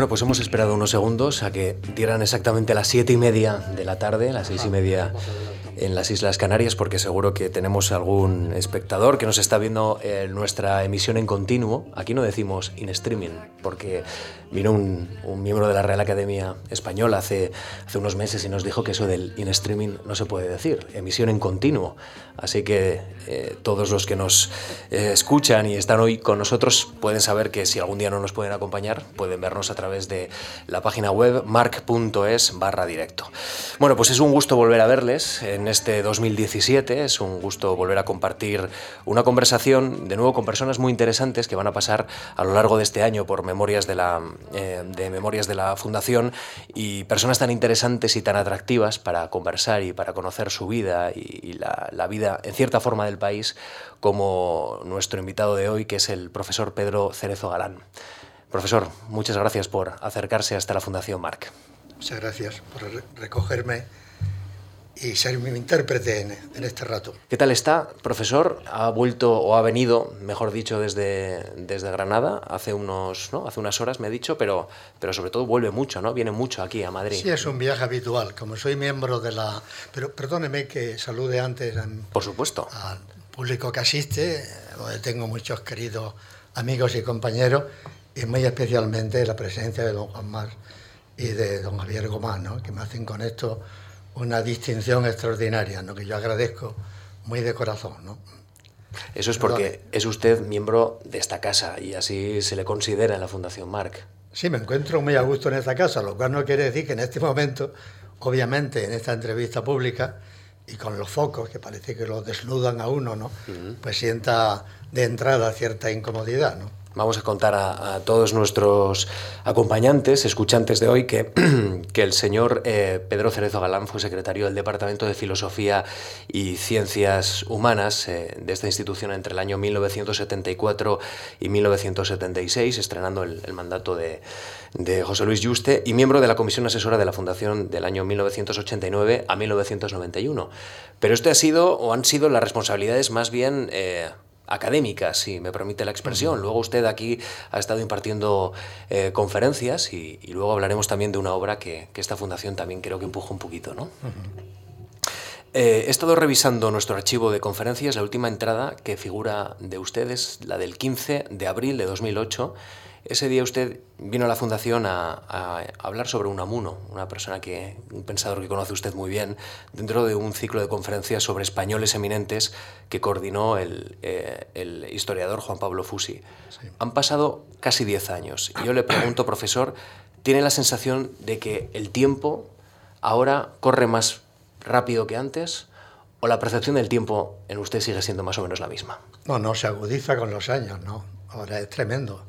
Bueno, pues hemos esperado unos segundos a que dieran exactamente las siete y media de la tarde, las seis y media en las Islas Canarias, porque seguro que tenemos algún espectador que nos está viendo en nuestra emisión en continuo. Aquí no decimos in streaming, porque vino un, miembro de la Real Academia Española hace, hace unos meses y nos dijo que eso del in streaming no se puede decir, emisión en continuo. Así que eh, todos los que nos eh, escuchan y están hoy con nosotros pueden saber que si algún día no nos pueden acompañar, pueden vernos a través de la página web mark.es barra directo. Bueno, pues es un gusto volver a verles en este 2017, es un gusto volver a compartir una conversación de nuevo con personas muy interesantes que van a pasar a lo largo de este año por memorias de la, eh, de memorias de la Fundación y personas tan interesantes y tan atractivas para conversar y para conocer su vida y, la, la vida en cierta forma del país, como nuestro invitado de hoy, que es el profesor Pedro Cerezo Galán. Profesor, muchas gracias por acercarse hasta la Fundación Marc. Muchas gracias por recogerme y ser mi intérprete en, este rato. ¿Qué tal está, profesor? Ha vuelto o ha venido, mejor dicho, desde, desde Granada hace, unos, ¿no? hace unas horas, me ha dicho, pero, pero sobre todo vuelve mucho, ¿no? Viene mucho aquí a Madrid. Sí, es un viaje habitual. Como soy miembro de la... Pero perdóneme que salude antes Por supuesto. al público que asiste, donde tengo muchos queridos amigos y compañeros, y muy especialmente la presencia de don Juan Mar y de don Javier Gomán, ¿no? que me hacen con esto una distinción extraordinaria, ¿no? que yo agradezco muy de corazón. ¿no? Eso es porque es usted miembro de esta casa y así se le considera en la Fundación Marc. Sí, me encuentro muy a gusto en esta casa, lo cual no quiere decir que en este momento, obviamente en esta entrevista pública y con los focos que parece que lo desnudan a uno, ¿no? Pues sienta de entrada cierta incomodidad, ¿no? Vamos a contar a, todos nuestros acompañantes, escuchantes de hoy, que, que el señor eh, Pedro Cerezo Galán fue secretario del Departamento de Filosofía y Ciencias Humanas eh, de esta institución entre el año 1974 y 1976, estrenando el, mandato de, de, José Luis Yuste, y miembro de la Comisión Asesora de la Fundación del año 1989 a 1991. Pero este ha sido, o han sido las responsabilidades más bien... Eh, académica, si me permite la expresión. Luego usted aquí ha estado impartiendo eh, conferencias y, luego hablaremos también de una obra que, esta fundación también creo que empuja un poquito. ¿no? Eh, he estado revisando nuestro archivo de conferencias, la última entrada que figura de ustedes, la del 15 de abril de 2008 ese día usted vino a la fundación a, hablar sobre un amuno, una persona que, un pensador que conoce usted muy bien, dentro de un ciclo de conferencias sobre españoles eminentes que coordinó el, eh, historiador Juan Pablo Fusi. Han pasado casi 10 años y yo le pregunto, profesor, ¿tiene la sensación de que el tiempo ahora corre más rápido que antes? ¿O la percepción del tiempo en usted sigue siendo más o menos la misma? No, no, se agudiza con los años, ¿no? Ahora es tremendo.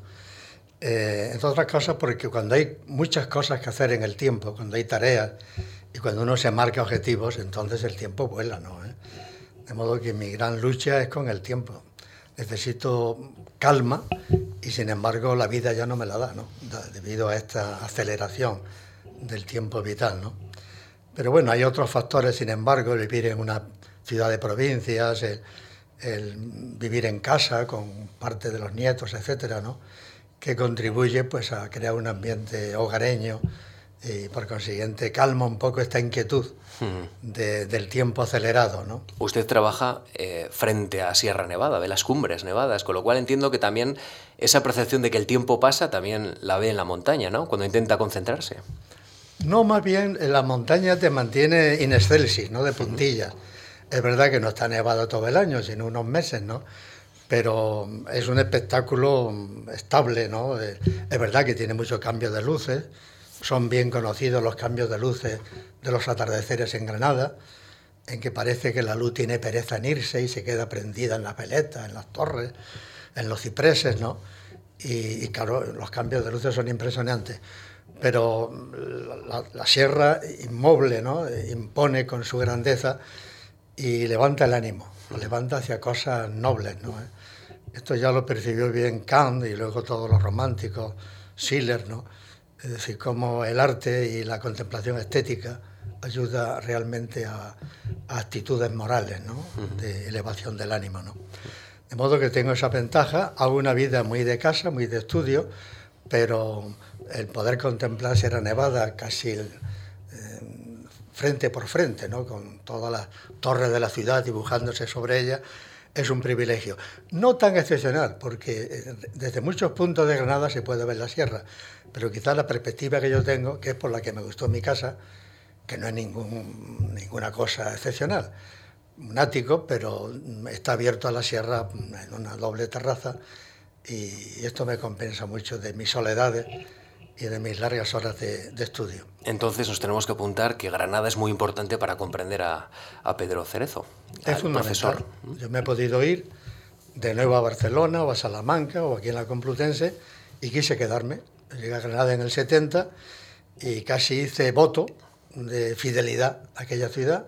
Eh, entre otras cosas porque cuando hay muchas cosas que hacer en el tiempo, cuando hay tareas y cuando uno se marca objetivos, entonces el tiempo vuela, ¿no? ¿Eh? De modo que mi gran lucha es con el tiempo. Necesito calma y sin embargo la vida ya no me la da, ¿no? Debido a esta aceleración del tiempo vital, ¿no? Pero bueno, hay otros factores, sin embargo, vivir en una ciudad de provincias, el, el vivir en casa con parte de los nietos, etcétera, ¿no? Que contribuye pues, a crear un ambiente hogareño y por consiguiente calma un poco esta inquietud del tiempo acelerado. ¿no? Usted trabaja eh, frente a Sierra Nevada, ve las cumbres nevadas, con lo cual entiendo que también esa percepción de que el tiempo pasa también la ve en la montaña, ¿no? cuando intenta concentrarse. No, más bien en la montaña te mantiene in excelsis, ¿no? de puntillas. Es verdad que no está nevado todo el año, sino unos meses, ¿no? Pero es un espectáculo estable, ¿no? Es verdad que tiene muchos cambios de luces, son bien conocidos los cambios de luces de los atardeceres en Granada, en que parece que la luz tiene pereza en irse y se queda prendida en la peleta, en las torres, en los cipreses, ¿no? Y, claro, los cambios de luces son impresionantes. Pero la, la, sierra inmoble, ¿no? Impone con su grandeza y levanta el ánimo, lo levanta hacia cosas nobles, ¿no? Esto ya lo percibió bien Kant y luego todos los románticos, Schiller, ¿no? Es decir, cómo el arte y la contemplación estética ayuda realmente a, actitudes morales, ¿no? De elevación del ánimo, ¿no? De modo que tengo esa ventaja, hago una vida muy de casa, muy de estudio, pero el poder contemplar Sierra Nevada casi eh, frente por frente, ¿no? con todas las torres de la ciudad dibujándose sobre ella, es un privilegio. No tan excepcional, porque eh, desde muchos puntos de Granada se puede ver la sierra, pero quizás la perspectiva que yo tengo, que es por la que me gustó mi casa, que no es ningún, ninguna cosa excepcional, un ático, pero está abierto a la sierra en una doble terraza y esto me compensa mucho de mis soledades y de mis largas horas de, estudio. Entonces nos tenemos que apuntar que Granada es muy importante para comprender a, Pedro Cerezo, es un profesor. Yo me he podido ir de nuevo a Barcelona o a Salamanca o aquí en la Complutense y quise quedarme. Llegué a Granada en el 70 y casi hice voto de fidelidad a aquella ciudad.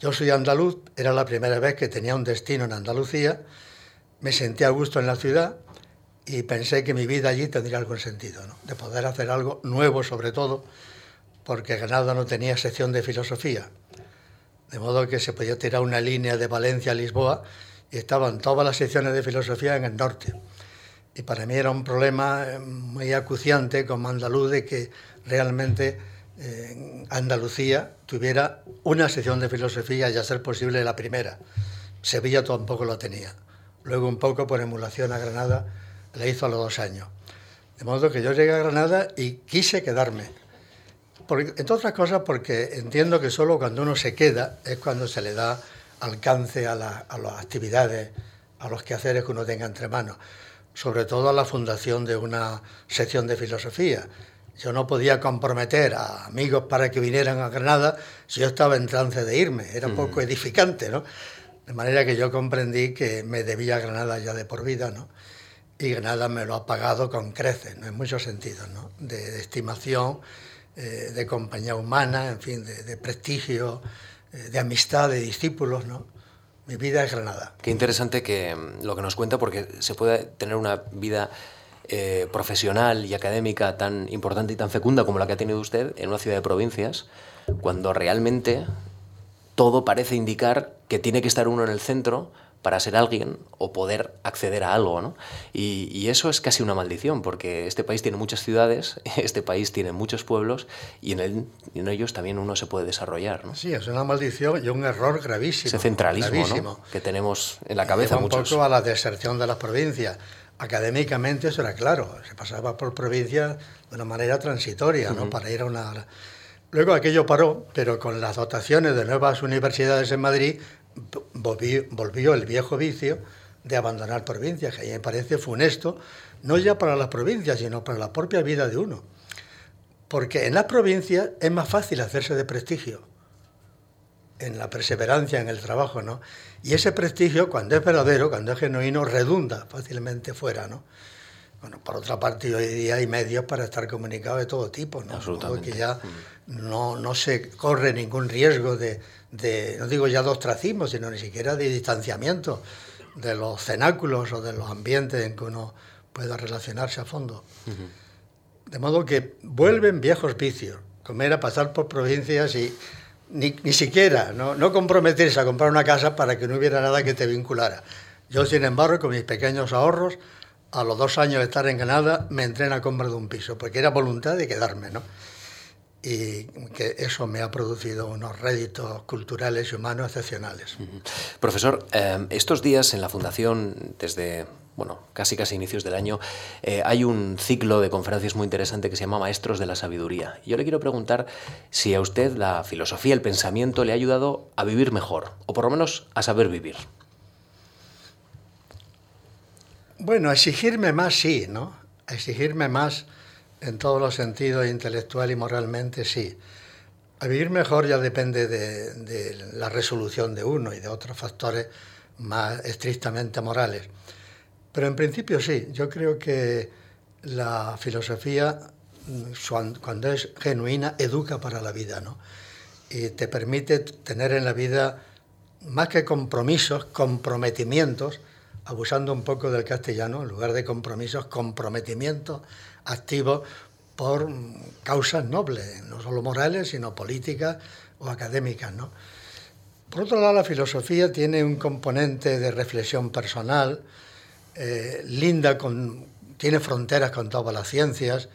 Yo soy andaluz, era la primera vez que tenía un destino en Andalucía, me sentí a gusto en la ciudad y pensé que mi vida allí tendría algún sentido, de poder hacer algo nuevo sobre todo, porque Granada no tenía sección de filosofía, de modo que se podía tirar una línea de Valencia a Lisboa y estaban todas las secciones de filosofía en el norte. Y para mí era un problema eh, muy acuciante como andaluz de que realmente eh, Andalucía tuviera una sección de filosofía y a ser posible la primera. Sevilla tampoco lo tenía. Luego un poco por emulación a Granada la hizo a los dos años. De modo que yo llegué a Granada y quise quedarme. entre otras cosas porque entiendo que solo cuando uno se queda es cuando se le da alcance a, a las actividades, a los quehaceres que uno tenga entre manos. Sobre todo a la fundación de una sección de filosofía. Yo no podía comprometer a amigos para que vinieran a Granada si yo estaba en trance de irme. Era un poco edificante, ¿no? De manera que yo comprendí que me debía a Granada ya de por vida, ¿no? Y Granada me lo ha pagado con creces, en muchos sentidos, ¿no? de, estimación, eh, de compañía humana, en fin, de, prestigio, eh, de amistad, de discípulos. ¿no? Mi vida es Granada. Qué interesante que mm, lo que nos cuenta, porque se puede tener una vida eh, profesional y académica tan importante y tan fecunda como la que ha tenido usted en una ciudad de provincias, cuando realmente todo parece indicar que tiene que estar uno en el centro para ser alguien o poder acceder a algo. ¿no? Y, eso es casi una maldición, porque este país tiene muchas ciudades, este país tiene muchos pueblos y en, en ellos también uno se puede desarrollar. ¿no? Sí, es una maldición y un error gravísimo. Ese centralismo que tenemos en la cabeza. un poco a la deserción de las provincias. Académicamente eso era claro, se pasaba por provincias de una manera transitoria, ¿no? para ir a una... Luego aquello paró, pero con las dotaciones de nuevas universidades en Madrid volvió, el viejo vicio de abandonar provincias, que a mí me parece funesto, no ya para las provincias, sino para la propia vida de uno. Porque en las provincias es más fácil hacerse de prestigio, en la perseverancia, en el trabajo, ¿no? Y ese prestigio, cuando es verdadero, cuando es genuino, redunda fácilmente fuera, ¿no? Bueno, por otra parte, hoy día hay medios para estar comunicados de todo tipo, ¿no? Absolutamente. Que ya no, no se corre ningún riesgo de, de, no digo ya de ostracismo, sino ni siquiera de distanciamiento de los cenáculos o de los ambientes en que uno pueda relacionarse a fondo. De modo que vuelven viejos vicios, como era pasar por provincias y ni, ni siquiera no, no, comprometerse a comprar una casa para que no hubiera nada que te vinculara. Yo, sin embargo, con mis pequeños ahorros, a los dos años de estar en Canadá, me entré en la compra de un piso, porque era voluntad de quedarme, ¿no? Y que eso me ha producido unos réditos culturales y humanos excepcionales. Profesor, eh, estos días en la Fundación, desde bueno, casi casi inicios del año, eh, hay un ciclo de conferencias muy interesante que se llama Maestros de la Sabiduría. Yo le quiero preguntar si a usted la filosofía, el pensamiento le ha ayudado a vivir mejor, o por lo menos a saber vivir. Bueno, exigirme más sí, ¿no? Exigirme más en todos los sentidos, intelectual y moralmente, sí. A vivir mejor ya depende de, la resolución de uno y de otros factores más estrictamente morales. Pero en principio sí, yo creo que la filosofía, cuando es genuina, educa para la vida, ¿no? Y te permite tener en la vida, más que compromisos, comprometimientos, abusando un poco del castellano, en lugar de compromisos, comprometimientos activos por causas nobles, no solo morales, sino políticas o académicas. ¿no? Por otro lado, la filosofía tiene un componente de reflexión personal, eh, linda con tiene fronteras con todas las ciencias,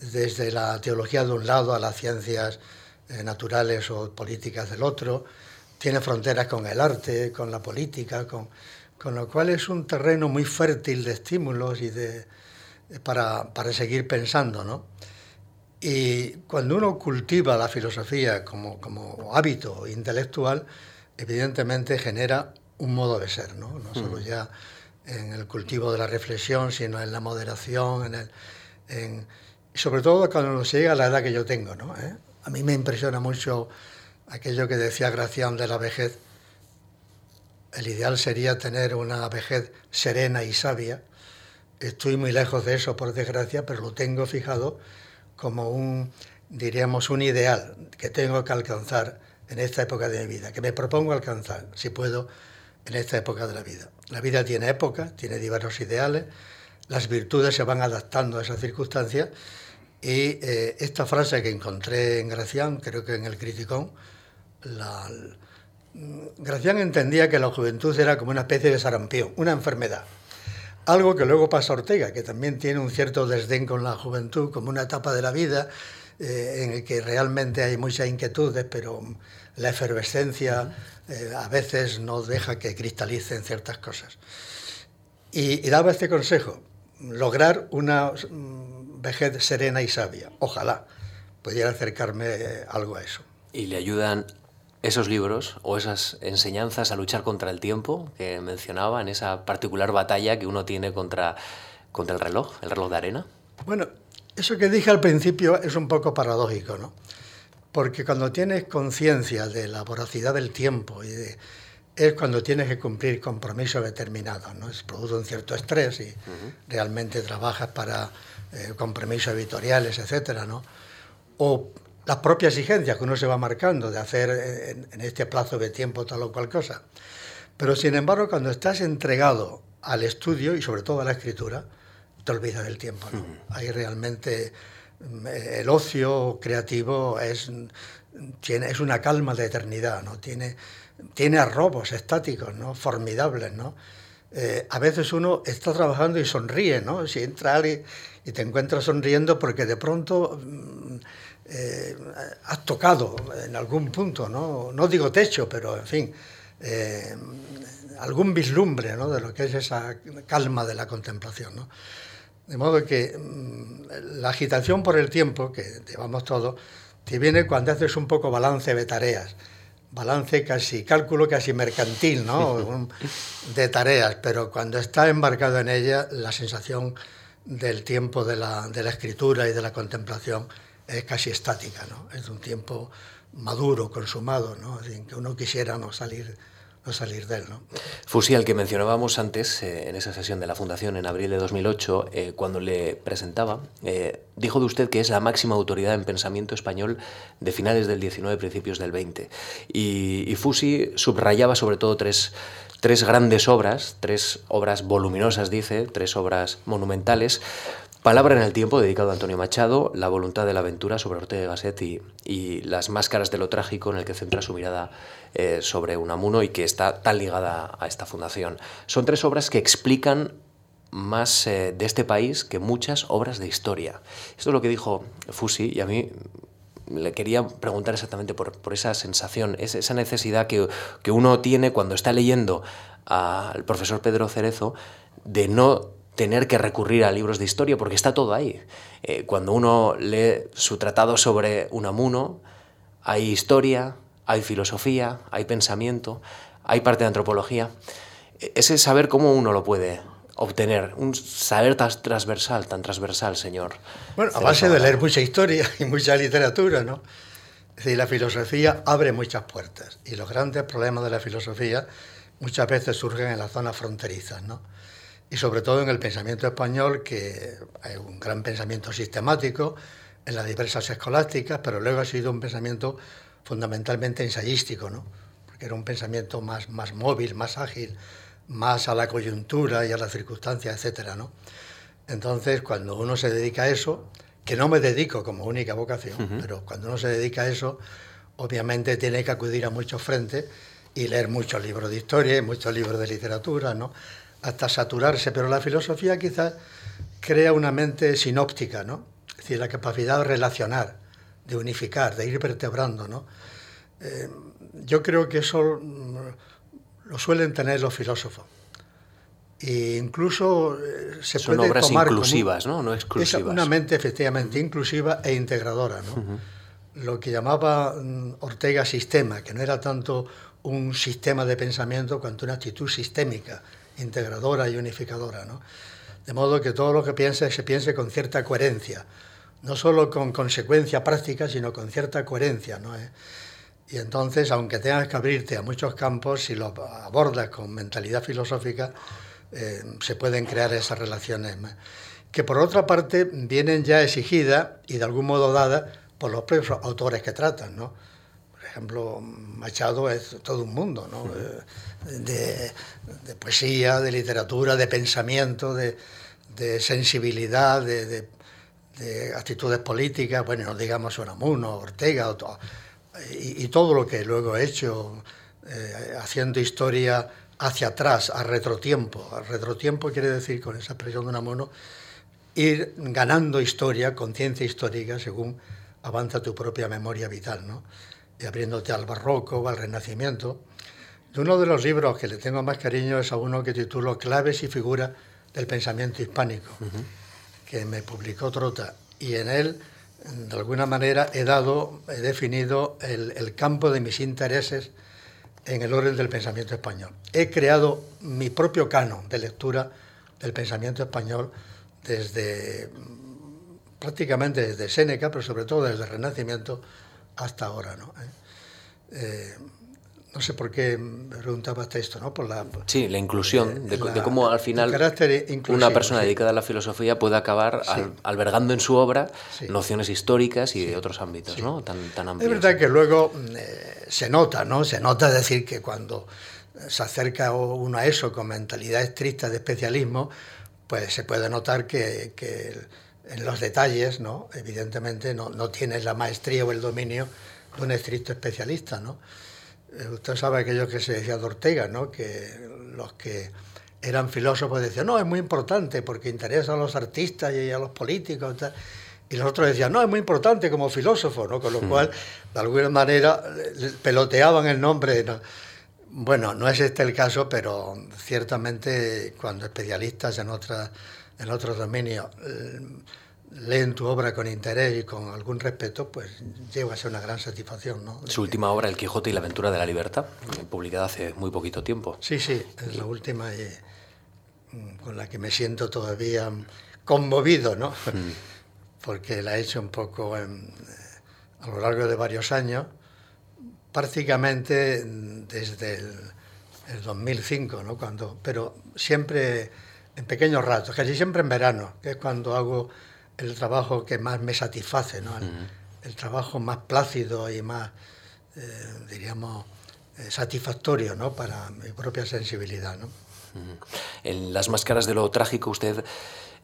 desde la teología de un lado a las ciencias eh, naturales o políticas del otro, tiene fronteras con el arte, con la política, con, con lo cual es un terreno muy fértil de estímulos y de, para, para seguir pensando. ¿no? Y cuando uno cultiva la filosofía como, como hábito intelectual, evidentemente genera un modo de ser, ¿no? no solo ya en el cultivo de la reflexión, sino en la moderación, en el, en, sobre todo cuando se llega a la edad que yo tengo. ¿no? ¿Eh? A mí me impresiona mucho aquello que decía Gracián de la vejez. El ideal sería tener una vejez serena y sabia. Estoy muy lejos de eso, por desgracia, pero lo tengo fijado como un, diríamos, un ideal que tengo que alcanzar en esta época de mi vida, que me propongo alcanzar, si puedo, en esta época de la vida. La vida tiene épocas, tiene diversos ideales, las virtudes se van adaptando a esas circunstancias y eh, esta frase que encontré en Gracián, creo que en el Criticón, la, Gracián entendía que la juventud era como una especie de sarampión, una enfermedad. Algo que luego pasa Ortega, que también tiene un cierto desdén con la juventud como una etapa de la vida eh, en el que realmente hay muchas inquietudes, pero la efervescencia eh, a veces no deja que cristalicen ciertas cosas. Y, y, daba este consejo, lograr una mm, vejez serena y sabia. Ojalá pudiera acercarme algo a eso. ¿Y le ayudan esos libros o esas enseñanzas a luchar contra el tiempo que mencionaba en esa particular batalla que uno tiene contra, contra el reloj, el reloj de arena? Bueno, eso que dije al principio es un poco paradójico, ¿no? Porque cuando tienes conciencia de la voracidad del tiempo y de, es cuando tienes que cumplir compromisos determinados, ¿no? Es produce un cierto estrés y realmente trabajas para eh, compromisos editoriales, etcétera, ¿no? O las propias exigencias que uno se va marcando de hacer en, este plazo de tiempo tal o cual cosa. Pero sin embargo, cuando estás entregado al estudio y sobre todo a la escritura, te olvidas del tiempo. ¿no? Ahí realmente mm, el ocio creativo es, tiene, es una calma de eternidad, ¿no? tiene, tiene arrobos estáticos ¿no? formidables. ¿no? Eh, a veces uno está trabajando y sonríe, ¿no? si entra alguien y te encuentras sonriendo porque de pronto mm, eh, has tocado en algún punto, ¿no? no digo techo, pero en fin, eh, algún vislumbre ¿no? de lo que es esa calma de la contemplación. ¿no? De modo que mm, la agitación por el tiempo, que llevamos todos, te viene cuando haces un poco balance de tareas, balance casi, cálculo casi mercantil, ¿no? de tareas, pero cuando estás embarcado en ella, la sensación del tiempo de la, de la escritura y de la contemplación es casi estática, ¿no? Es un tiempo maduro, consumado, que uno quisiera no salir, no salir de él. Fusi, al que mencionábamos antes, eh, en esa sesión de la Fundación en abril de 2008, eh, cuando le presentaba, eh, dijo de usted que es la máxima autoridad en pensamiento español de finales del 19, principios del 20. Y, y Fusi subrayaba sobre todo tres grandes obras, tres obras voluminosas, dice, tres obras monumentales, Palabra en el tiempo, dedicado a Antonio Machado, La voluntad de la aventura sobre Ortega Gasset y, Las máscaras de lo trágico, en el que centra su mirada eh, sobre Unamuno y que está tan ligada a esta fundación. Son tres obras que explican más eh, de este país que muchas obras de historia. Esto es lo que dijo Fusi y a mí le quería preguntar exactamente por, esa sensación, esa necesidad que, que uno tiene cuando está leyendo al profesor Pedro Cerezo de no tener que recurrir a libros de historia, porque está todo ahí. Eh, cuando uno lee su tratado sobre Unamuno, hay historia, hay filosofía, hay pensamiento, hay parte de antropología. E-, ese saber cómo uno lo puede obtener, un saber tan transversal, tan transversal, señor. Bueno, a base de leer mucha historia y mucha literatura, ¿no? Es decir, la filosofía abre muchas puertas y los grandes problemas de la filosofía muchas veces surgen en las zonas fronterizas, ¿no? Y sobre todo en el pensamiento español, que hay un gran pensamiento sistemático en las diversas escolásticas, pero luego ha sido un pensamiento fundamentalmente ensayístico, ¿no? porque era un pensamiento más, más móvil, más ágil, más a la coyuntura y a las circunstancias, etc. ¿no? Entonces, cuando uno se dedica a eso, que no me dedico como única vocación, pero cuando uno se dedica a eso, obviamente tiene que acudir a muchos frentes y leer muchos libros de historia y muchos libros de literatura, ¿no? Hasta saturarse, pero la filosofía quizás crea una mente sinóptica, ¿no? Es decir, la capacidad de relacionar, de unificar, de ir vertebrando, ¿no? Eh, yo creo que eso mm, lo suelen tener los filósofos. E incluso eh, se Son puede obras tomar inclusivas, como, ¿no? No exclusivas. Es una mente efectivamente inclusiva e integradora, ¿no? Uh -huh. Lo que llamaba mm, Ortega sistema, que no era tanto un sistema de pensamiento cuanto una actitud sistémica, integradora y unificadora. De modo que todo lo que piense se piense con cierta coherencia, no solo con consecuencia práctica, sino con cierta coherencia. ¿Eh? Y entonces, aunque tengas que abrirte a muchos campos, si lo abordas con mentalidad filosófica, eh, se pueden crear esas relaciones. Que por otra parte vienen ya exigidas y de algún modo dadas por los propios autores que tratan, ¿no? Ejemplo, Machado es todo un mundo, ¿no? De, de poesía, de literatura, de pensamiento, de, de sensibilidad, de, de, de, actitudes políticas, bueno, no digamos Unamuno, Ortega, o todo, y, y, todo lo que luego he hecho, eh, haciendo historia hacia atrás, a retrotiempo. A retrotiempo quiere decir, con esa expresión de Unamuno, ir ganando historia, conciencia histórica, según avanza tu propia memoria vital, ¿no? Y abriéndote al barroco o al renacimiento. De uno de los libros que le tengo más cariño es a uno que titulo Claves y figuras del pensamiento hispánico, uh -huh. que me publicó Trota. Y en él, de alguna manera, he dado, he definido el, el campo de mis intereses en el orden del pensamiento español. He creado mi propio canon de lectura del pensamiento español desde prácticamente desde Séneca, pero sobre todo desde el Renacimiento hasta ahora. ¿no? Eh, no sé por qué me preguntabaste esto, ¿no? Por la, sí, la inclusión, eh, de, la, de, cómo al final una persona sí. dedicada a la filosofía puede acabar sí. al, albergando en su obra sí. nociones históricas y de otros ámbitos, ¿no? Tan, tan amplios. Es verdad que luego eh, se nota, ¿no? Se nota decir que cuando se acerca uno a eso con mentalidad estricta de especialismo, pues se puede notar que, que en los detalles, ¿no? Evidentemente no, no tienes la maestría o el dominio de un estricto especialista, ¿no? Usted sabe aquello que se decía de Ortega, ¿no? que los que eran filósofos decían, no, es muy importante porque interesa a los artistas y a los políticos. Y, tal. y los otros decían, no, es muy importante como filósofo, ¿no? con lo cual, de alguna manera, peloteaban el nombre. ¿no? Bueno, no es este el caso, pero ciertamente cuando especialistas en, otra, en otros dominios leen tu obra con interés y con algún respeto, pues llega a ser una gran satisfacción. ¿no? Su última obra, El Quijote y la aventura de la libertad, publicada hace muy poquito tiempo. Sí, sí, es la última y, con la que me siento todavía conmovido, ¿no? Mm. Porque la he hecho un poco en, a lo largo de varios años, prácticamente desde el, el 2005, ¿no? Cuando, pero siempre en pequeños ratos, casi siempre en verano, que es cuando hago el trabajo que más me satisface, ¿no? el, uh -huh. el trabajo más plácido y más, eh, diríamos, eh, satisfactorio ¿no? para mi propia sensibilidad. ¿no? Uh -huh. En las máscaras de lo trágico usted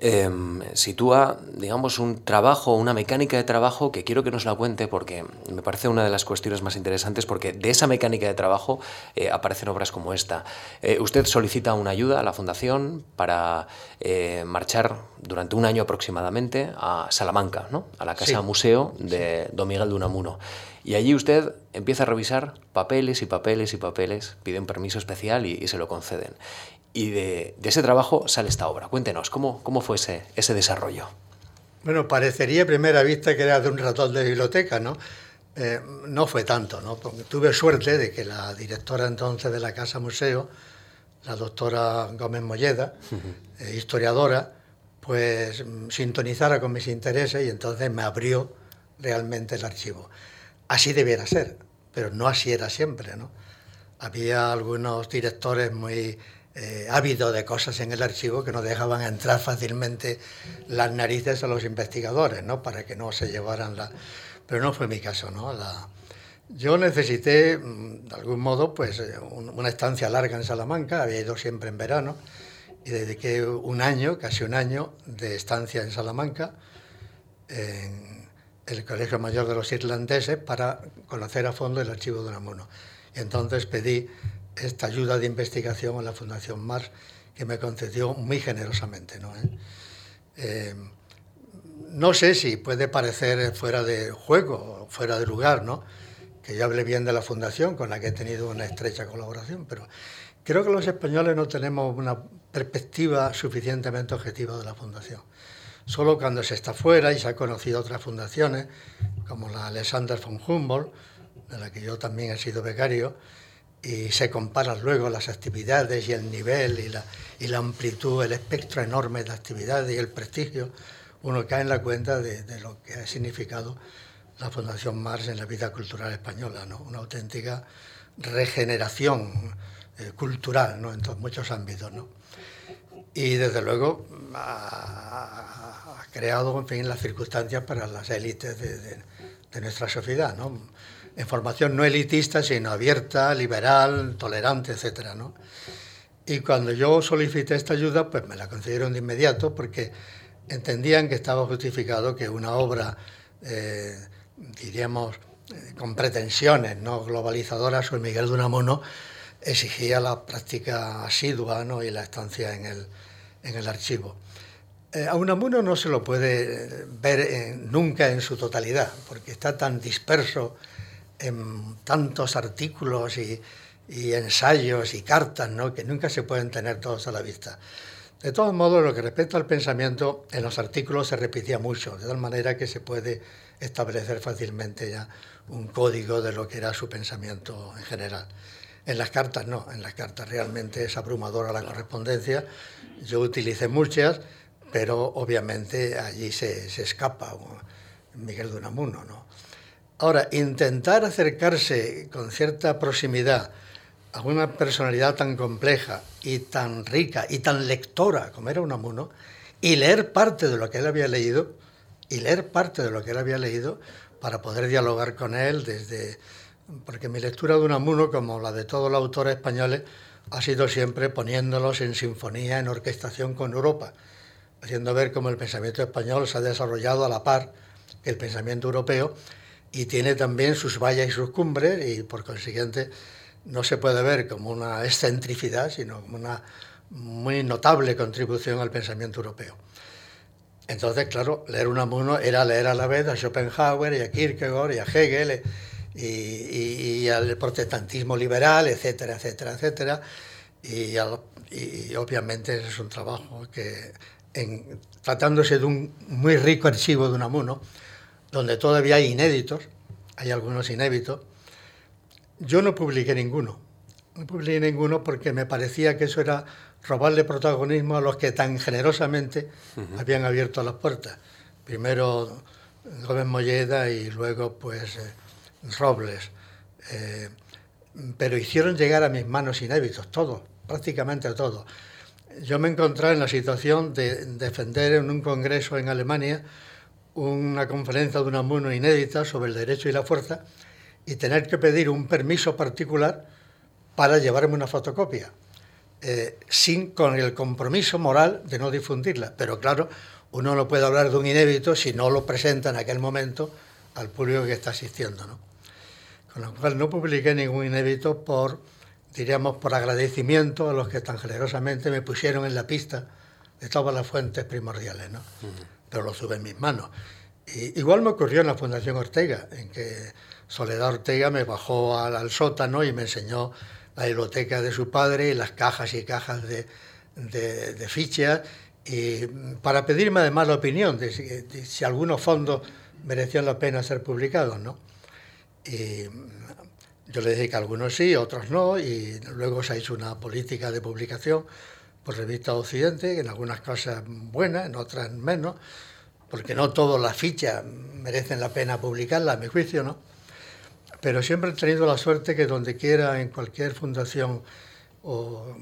eh, sitúa, digamos, un trabajo, una mecánica de trabajo que quiero que nos la cuente porque me parece una de las cuestiones más interesantes porque de esa mecánica de trabajo eh, aparecen obras como esta. Eh, usted solicita una ayuda a la Fundación para eh, marchar durante un año aproximadamente a Salamanca, ¿no? a la Casa sí. Museo de sí. Don Miguel de Unamuno. Y allí usted empieza a revisar papeles y papeles y papeles, pide un permiso especial y, y se lo conceden. Y de, de, ese trabajo sale esta obra. Cuéntenos, ¿cómo, cómo fue ese, ese desarrollo? Bueno, parecería a primera vista que era de un ratón de biblioteca, ¿no? Eh, no fue tanto, ¿no? Porque tuve suerte de que la directora entonces de la Casa Museo, la doctora Gómez Molleda, uh -huh. eh, historiadora, pues sintonizara con mis intereses y entonces me abrió realmente el archivo. Así debiera ser, pero no así era siempre, ¿no? Había algunos directores muy eh, ávido de cosas en el archivo que no dejaban entrar fácilmente las narices a los investigadores, ¿no? Para que no se llevaran la... Pero no fue mi caso, ¿no? La... Yo necesité, mm, de algún modo, pues eh, una estancia larga en Salamanca, había ido siempre en verano, y dediqué un año, casi un año, de estancia en Salamanca, en el Colegio Mayor de los Irlandeses, para conocer a fondo el archivo de Unamuno. Y entonces pedí esta ayuda de investigación a la Fundación Mars que me concedió muy generosamente. ¿no? ¿Eh? Eh, no sé si puede parecer fuera de juego, fuera de lugar, ¿no? Que yo hable bien de la Fundación, con la que he tenido una estrecha colaboración, pero creo que los españoles no tenemos una perspectiva suficientemente objetiva de la Fundación. Solo cuando se está fuera y se ha conocido otras fundaciones, como la Alexander von Humboldt, de la que yo también he sido becario, y se comparan luego las actividades y el nivel y la, y la amplitud, el espectro enorme de actividades y el prestigio, uno cae en la cuenta de, lo que ha significado la Fundación Mars en la vida cultural española, ¿no? una auténtica regeneración eh, cultural ¿no? en muchos ámbitos. ¿no? Y desde luego ha, creado en fin, las circunstancias para las élites de, de nuestra sociedad. ¿no? En formación no elitista, sino abierta, liberal, tolerante, etc. ¿no? Y cuando yo solicité esta ayuda, pues me la concedieron de inmediato porque entendían que estaba justificado que una obra, eh, diríamos, eh, con pretensiones no globalizadoras, o el Miguel de Unamuno, exigía la práctica asidua ¿no? y la estancia en el, en el archivo. Eh, a Unamuno no se lo puede ver nunca en su totalidad, porque está tan disperso en tantos artículos y, ensayos y cartas, ¿no? que nunca se pueden tener todos a la vista. De todos modos, lo que respecta al pensamiento, en los artículos se repetía mucho, de tal manera que se puede establecer fácilmente ya un código de lo que era su pensamiento en general. En las cartas no, en las cartas realmente es abrumadora la correspondencia. Yo utilicé muchas, pero obviamente allí se, se escapa Miguel de Unamuno, ¿no? Ahora, intentar acercarse con cierta proximidad a una personalidad tan compleja y tan rica y tan lectora como era Unamuno, y leer parte de lo que él había leído, y leer parte de lo que él había leído para poder dialogar con él desde... Porque mi lectura de Unamuno, como la de todos los autores españoles, ha sido siempre poniéndolos en sinfonía, en orquestación con Europa, haciendo ver cómo el pensamiento español se ha desarrollado a la par que el pensamiento europeo y tiene también sus vallas y sus cumbres y por consiguiente no se puede ver como una excentricidad, sino como una muy notable contribución al pensamiento europeo. Entonces, claro, leer Unamuno era leer a la vez a Schopenhauer y a Kierkegaard y a Hegel y, y, al protestantismo liberal, etcétera, etcétera, etcétera. Y, y obviamente es un trabajo que, en, tratándose de un muy rico archivo de Unamuno, donde todavía hay inéditos, hay algunos inéditos. Yo no publiqué ninguno, no publiqué ninguno porque me parecía que eso era robarle protagonismo a los que tan generosamente habían abierto las puertas. Primero Gómez Molleda y luego pues eh, Robles. Eh, pero hicieron llegar a mis manos inéditos, todos, prácticamente todos. Yo me encontré en la situación de defender en un congreso en Alemania una conferencia de una Unamuno inédita sobre el derecho y la fuerza y tener que pedir un permiso particular para llevarme una fotocopia, eh, sin con el compromiso moral de no difundirla. Pero claro, uno no puede hablar de un inédito si no lo presenta en aquel momento al público que está asistiendo. ¿no? Con lo cual no publiqué ningún inédito por, diríamos, por agradecimiento a los que tan generosamente me pusieron en la pista de todas las fuentes primordiales. ¿no? Pero lo sube en mis manos. Y, igual me ocurrió en la Fundación Ortega, en que Soledad Ortega me bajó al, sótano y me enseñó la biblioteca de su padre y las cajas y cajas de, de, fichas, y para pedirme además la opinión de si, algunos fondos merecían la pena ser publicados. ¿no? Y yo le dije que algunos sí, otros no, y luego se ha hecho una política de publicación por Revista Occidente, en algunas cosas buenas, en otras menos, porque no todas las fichas merecen la pena publicarlas, a mi juicio, ¿no? Pero siempre he tenido la suerte que donde quiera, en cualquier fundación o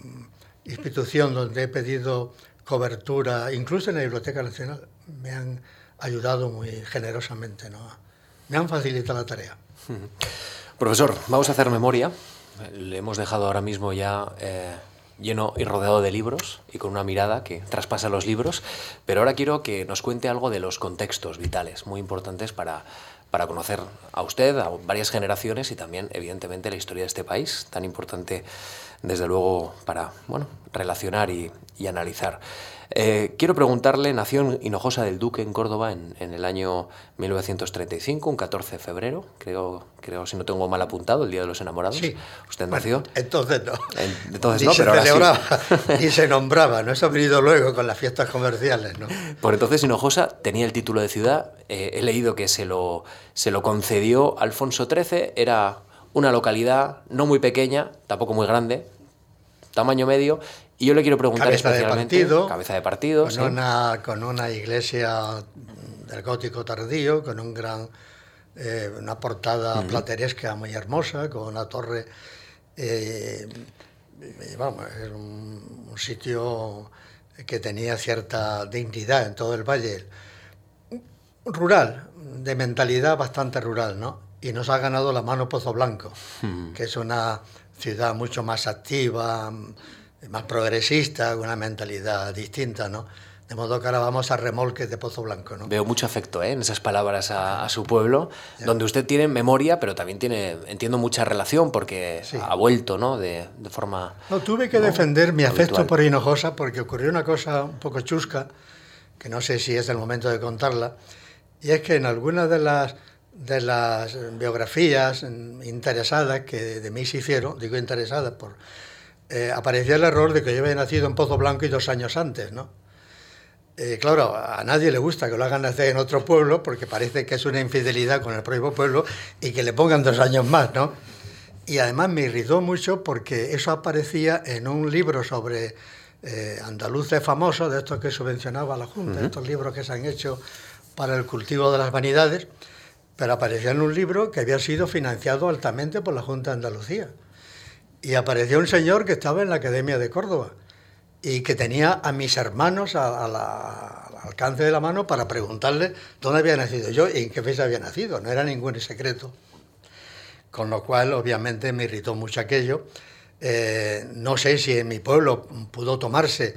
institución donde he pedido cobertura, incluso en la Biblioteca Nacional, me han ayudado muy generosamente, ¿no? Me han facilitado la tarea. Profesor, vamos a hacer memoria. Le hemos dejado ahora mismo ya eh, lleno y rodeado de libros y con una mirada que traspasa los libros, pero ahora quiero que nos cuente algo de los contextos vitales, muy importantes para, para conocer a usted, a varias generaciones y también, evidentemente, la historia de este país, tan importante desde luego, para bueno, relacionar y, analizar. Eh, quiero preguntarle, nació en Hinojosa del Duque, en Córdoba, en, el año 1935, un 14 de febrero, creo, creo, si no tengo mal apuntado, el Día de los Enamorados. Sí. ¿Usted nació? entonces no. entonces ni no, se pero celebraba, ni se nombraba, ¿no? Eso ha venido luego con las fiestas comerciales, ¿no? Por entonces Hinojosa tenía el título de ciudad, eh, he leído que se lo, se lo concedió Alfonso XIII, era una localidad no muy pequeña, tampoco muy grande, tamaño medio, y yo le quiero preguntar cabeza especialmente... De partido, cabeza de partido, con, una, con una iglesia del gótico tardío, con un gran, eh, una portada plateresca muy hermosa, con una torre... Eh, vamos, es un, un, sitio que tenía cierta dignidad en todo el valle. Rural, de mentalidad bastante rural, ¿no? Y nos ha ganado la mano Pozo Blanco, que es una ciudad mucho más activa, más progresista, una mentalidad distinta, ¿no? De modo que ahora vamos a remolques de Pozo Blanco. ¿no? Veo mucho afecto ¿eh? en esas palabras a, su pueblo, donde usted tiene memoria, pero también tiene, entiendo, mucha relación, porque ha vuelto ¿no? de, de forma... No, tuve que defender mi afecto por Hinojosa, porque ocurrió una cosa un poco chusca, que no sé si es el momento de contarla, y es que en algunas de las de las biografías interesadas que de mí se hicieron, digo interesadas, por, eh, aparecía el error de que yo había nacido en Pozo Blanco y dos años antes, ¿no? Eh, claro, a nadie le gusta que lo hagan nacer en otro pueblo porque parece que es una infidelidad con el propio pueblo y que le pongan dos años más, ¿no? Y además me irritó mucho porque eso aparecía en un libro sobre eh, andaluces famosos, de estos que subvencionaba la Junta, estos libros que se han hecho para el cultivo de las vanidades pero aparecía en un libro que había sido financiado altamente por la Junta de Andalucía. Y apareció un señor que estaba en la Academia de Córdoba y que tenía a mis hermanos al alcance de la mano para preguntarle dónde había nacido yo y en qué fecha había nacido. No era ningún secreto. Con lo cual, obviamente, me irritó mucho aquello. Eh, no sé si en mi pueblo pudo tomarse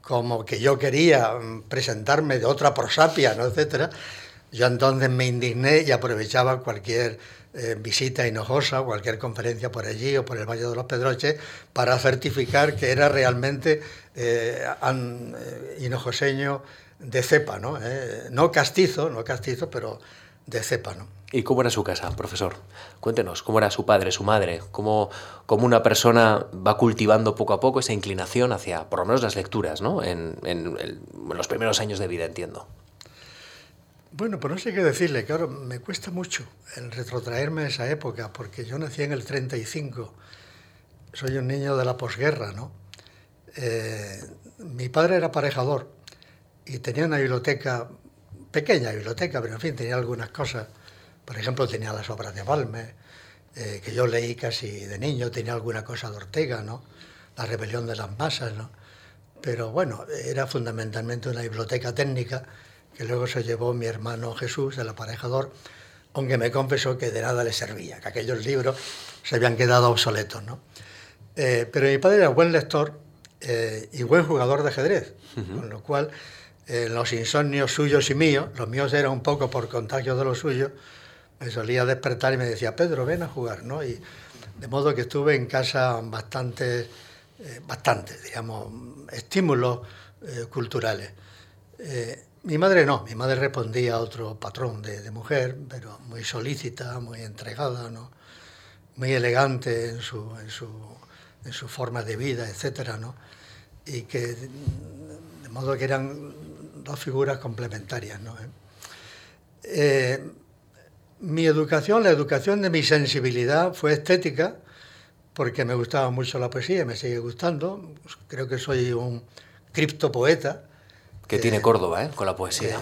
como que yo quería presentarme de otra prosapia, ¿no? etcétera yo entonces me indigné y aprovechaba cualquier eh, visita hinojosa, cualquier conferencia por allí o por el Valle de los Pedroches para certificar que era realmente eh, eh, hinojoseño de cepa, ¿no? no castizo, no castizo, pero de cepa, ¿no? ¿Y cómo era su casa, profesor? Cuéntenos, ¿cómo era su padre, su madre? ¿Cómo, cómo una persona va cultivando poco a poco esa inclinación hacia, por lo menos, las lecturas, ¿no? en los primeros años de vida, entiendo. Bueno, pues no sé qué decirle, claro, me cuesta mucho el retrotraerme a esa época, porque yo nací en el 35, soy un niño de la posguerra, ¿no? Eh, mi padre era aparejador y tenía una biblioteca, pequeña biblioteca, pero en fin, tenía algunas cosas. Por ejemplo, tenía las obras de Balmes, eh, que yo leí casi de niño, tenía alguna cosa de Ortega, ¿no? La rebelión de las masas, ¿no? Pero bueno, era fundamentalmente una biblioteca técnica que luego se llevó mi hermano Jesús, el aparejador, aunque me confesó que de nada le servía, que aquellos libros se habían quedado obsoletos. ¿no? Eh, pero mi padre era buen lector eh, y buen jugador de ajedrez, con lo cual eh, los insomnios suyos y míos, los míos eran un poco por contagio de los suyos, me solía despertar y me decía, Pedro, ven a jugar, ¿no? Y de modo que estuve en casa bastante, bastante digamos, estímulos culturales. Mi madre no, mi madre respondía a otro patrón de, mujer, pero muy solícita, muy entregada, ¿no? muy elegante en su, en su, en su forma de vida, etcétera, ¿no? Y que, de modo que eran dos figuras complementarias, ¿no? Eh, mi educación, la educación de mi sensibilidad fue estética, porque me gustaba mucho la poesía, me sigue gustando, creo que soy un criptopoeta, que tiene eh, Córdoba, ¿eh? con la poesía.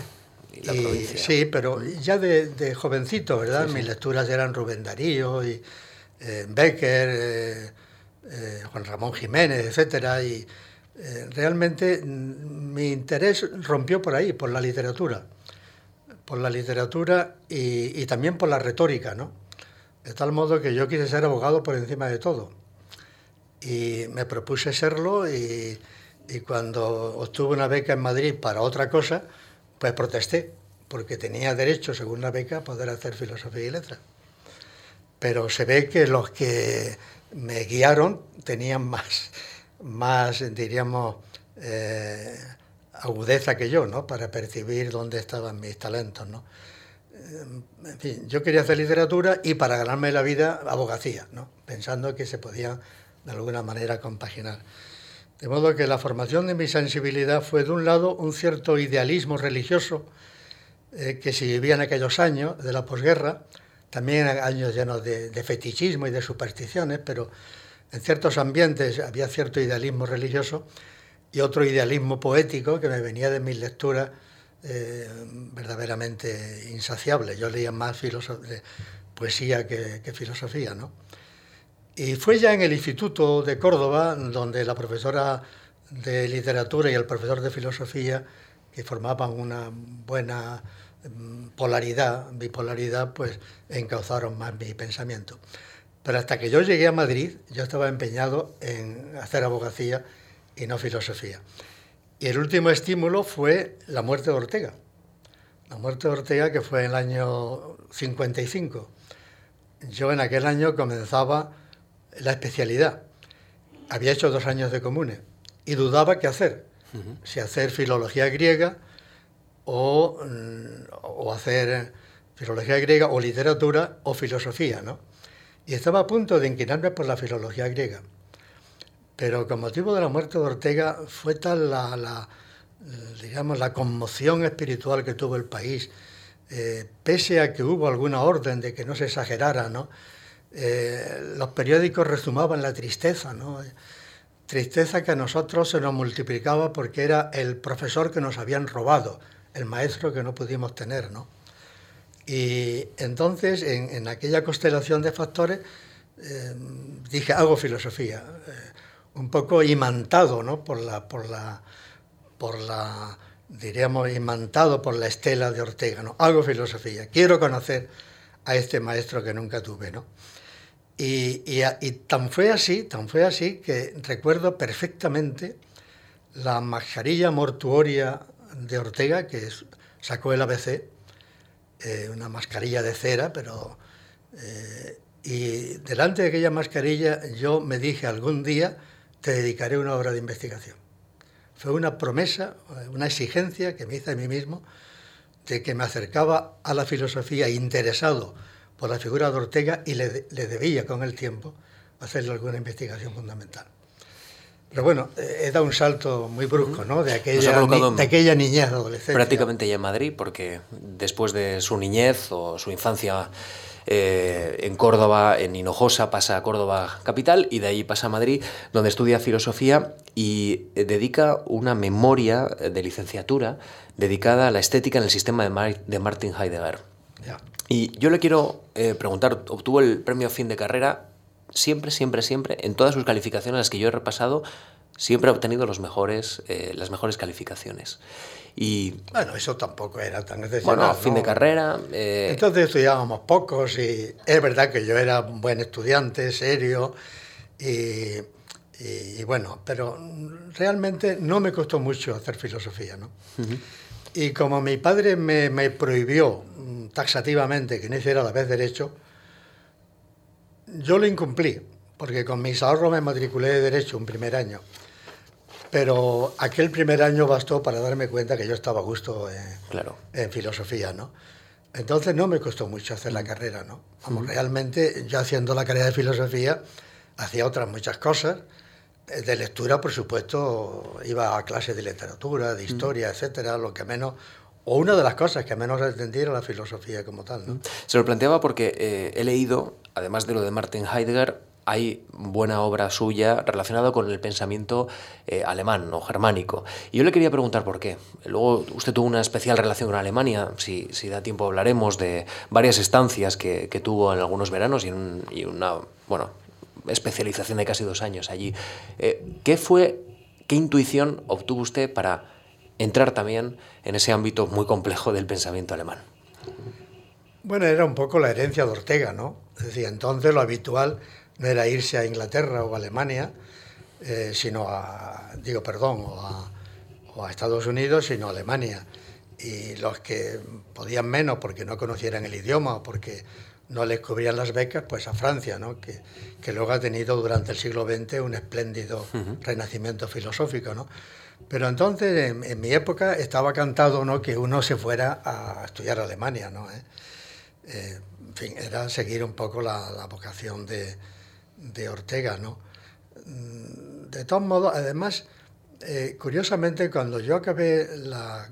y la provincia. Sí, pero ya de, jovencito, ¿verdad? Mis lecturas eran Rubén Darío y eh, Becker, Juan Ramón Jiménez, etcétera, y realmente mm, mi interés rompió por ahí, por la literatura, por la literatura y, y también por la retórica, ¿no? De tal modo que yo quise ser abogado por encima de todo. Y me propuse serlo y y cuando obtuve una beca en Madrid para otra cosa, pues protesté, porque tenía derecho, según la beca, a poder hacer filosofía y letras. Pero se ve que los que me guiaron, tenían más, más diríamos, eh, agudeza que yo, ¿no? Para percibir dónde estaban mis talentos, ¿no? Eh, en fin, yo quería hacer literatura y para ganarme la vida abogacía, ¿no? Pensando que se podía de alguna manera compaginar. De modo que la formación de mi sensibilidad fue, de un lado, un cierto idealismo religioso eh, que se vivía en aquellos años de la posguerra, también años llenos de, fetichismo y de supersticiones, pero en ciertos ambientes había cierto idealismo religioso y otro idealismo poético que me venía de mis lecturas eh, verdaderamente insaciables. Yo leía más poesía que, que filosofía, ¿no? Y fue ya en el Instituto de Córdoba, donde la profesora de literatura y el profesor de filosofía, que formaban una buena mm, polaridad, bipolaridad, pues encauzaron más mi pensamiento. Pero hasta que yo llegué a Madrid, yo estaba empeñado en hacer abogacía y no filosofía. Y el último estímulo fue la muerte de Ortega. La muerte de Ortega, que fue en el año 55. Yo en aquel año comenzaba la especialidad. Había hecho dos años de comunes y dudaba qué hacer, si hacer filología griega o, mm, o, hacer filología griega o literatura o filosofía, ¿no? Y estaba a punto de inclinarme por la filología griega. Pero con motivo de la muerte de Ortega fue tal la, la digamos, la conmoción espiritual que tuvo el país, eh, pese a que hubo alguna orden de que no se exagerara, ¿no? Eh, los periódicos resumaban la tristeza, ¿no? Tristeza que a nosotros se nos multiplicaba porque era el profesor que nos habían robado, el maestro que no pudimos tener, ¿no? Y entonces, en, aquella constelación de factores, eh, dije, hago filosofía, eh, un poco imantado, ¿no? Por la, por la, por la, diríamos, imantado por la estela de Ortega. Hago filosofía, quiero conocer a este maestro que nunca tuve, ¿no? Y, tan fue así, tan fue así que recuerdo perfectamente la mascarilla mortuoria de Ortega que sacó el ABC, eh, una mascarilla de cera, pero... Eh, y delante de aquella mascarilla yo me dije algún día te dedicaré una obra de investigación. Fue una promesa, una exigencia que me hice a mí mismo de que me acercaba a la filosofía interesado por la figura de Ortega y le, debía con el tiempo hacerle alguna investigación fundamental. Pero bueno, eh, he dado un salto muy brusco, ¿no? De aquella, de aquella niñez, adolescencia. Prácticamente ya en Madrid, porque después de su niñez o su infancia eh, en Córdoba, en Hinojosa, pasa a Córdoba capital y de ahí pasa a Madrid, donde estudia filosofía y dedica una memoria de licenciatura dedicada a la estética en el sistema de, de Martin Heidegger. Y yo le quiero eh, preguntar, obtuvo el premio fin de carrera siempre, siempre, siempre, en todas sus calificaciones las que yo he repasado, siempre ha obtenido los mejores, eh, las mejores calificaciones. Y, bueno, eso tampoco era tan excepcional. Bueno, fin de carrera. Eh, Entonces estudiábamos pocos y es verdad que yo era un buen estudiante, serio y, y, bueno, pero realmente no me costó mucho hacer filosofía, ¿no? Y como mi padre me, me prohibió taxativamente que no hiciera la vez derecho, yo lo incumplí, porque con mis ahorros me matriculé de derecho un primer año. Pero aquel primer año bastó para darme cuenta que yo estaba a gusto en, claro. en filosofía, ¿no? Entonces no me costó mucho hacer la mm. carrera, ¿no? Vamos, realmente yo haciendo la carrera de filosofía hacía otras muchas cosas. De lectura, por supuesto, iba a clases de literatura, de mm. historia, etcétera, lo que menos o una de las cosas que menos entendí era la filosofía como tal. ¿no? Se lo planteaba porque eh, he leído, además de lo de Martin Heidegger, hay buena obra suya relacionada con el pensamiento eh, alemán o germánico. Y yo le quería preguntar por qué. Luego usted tuvo una especial relación con Alemania, si, si da tiempo hablaremos de varias estancias que, que tuvo en algunos veranos y, y, una bueno, especialización de casi dos años allí. Eh, ¿Qué fue, qué intuición obtuvo usted para entrar también en ese ámbito muy complejo del pensamiento alemán. Bueno, era un poco la herencia de Ortega, ¿no? Es decir, entonces lo habitual no era irse a Inglaterra o a Alemania, eh, sino a, digo, perdón, o a, Estados Unidos, sino a Alemania. y los que podían menos porque no conocieran el idioma o porque no les cubrían las becas, pues a Francia, ¿no? que, que luego ha tenido durante el siglo XX un espléndido renacimiento filosófico. ¿no? Pero entonces, en, mi época, estaba cantado ¿no? que uno se fuera a estudiar a Alemania. ¿no? ¿Eh? Eh, en fin, era seguir un poco la, vocación de, de, Ortega. ¿no? Mm, de todos modos, además, eh, curiosamente, cuando yo acabé la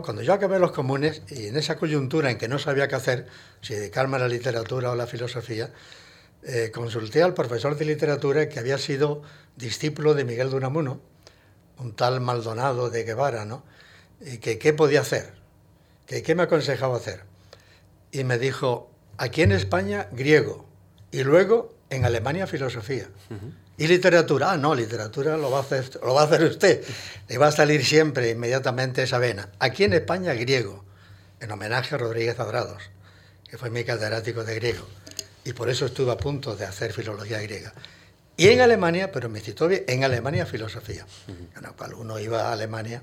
cuando yo acabé los comunes y en esa coyuntura en que no sabía qué hacer, si dedicarme a la literatura o a la filosofía, eh, consulté al profesor de literatura que había sido discípulo de Miguel de un tal Maldonado de Guevara, ¿no? Y que qué podía hacer, que qué me aconsejaba hacer. Y me dijo, aquí en España, griego, y luego en Alemania, filosofía. ¿Y literatura? Ah, no, literatura lo va, a hacer, lo va a hacer usted. Le va a salir siempre, inmediatamente, esa vena. Aquí en España, griego, en homenaje a Rodríguez Adrados, que fue mi catedrático de griego. Y por eso estuve a punto de hacer filología griega. Y en Alemania, pero me citó bien, en Alemania filosofía, en la cual uno iba a Alemania.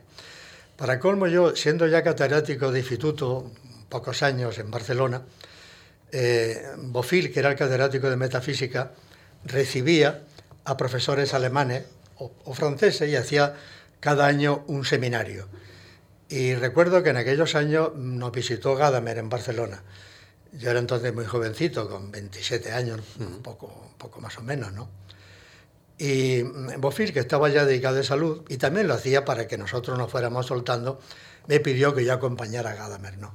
Para colmo yo, siendo ya catedrático de instituto, pocos años en Barcelona, eh, Bofil, que era el catedrático de metafísica, recibía a profesores alemanes o, franceses y hacía cada año un seminario. Y recuerdo que en aquellos años nos visitó Gadamer en Barcelona. Yo era entonces muy jovencito, con 27 años, un poco, poco más o menos, ¿no? Y Bofil, que estaba ya dedicado de salud, y también lo hacía para que nosotros nos fuéramos soltando, me pidió que yo acompañara a Gadamer, ¿no?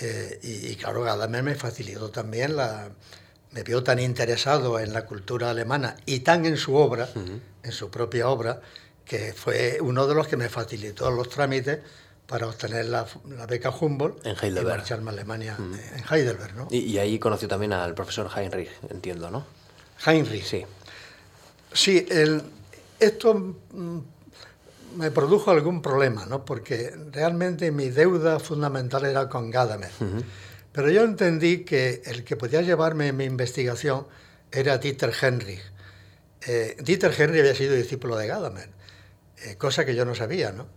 Eh, y, y, claro, Gadamer me facilitó también la, me vio tan interesado en la cultura alemana y tan en su obra, en su propia obra, que fue uno de los que me facilitó los trámites para obtener la, beca Humboldt en Heidelberg. y marcharme a Alemania en Heidelberg. ¿no? Y, ahí conoció también al profesor Heinrich, entiendo, ¿no? Heinrich. Sí. Sí, el, esto mm, me produjo algún problema, ¿no? porque realmente mi deuda fundamental era con Gadamer. Pero yo entendí que el que podía llevarme en mi investigación era Dieter Henrich. Eh, Dieter Henrich había sido discípulo de Gadamer, eh, cosa que yo no sabía, ¿no?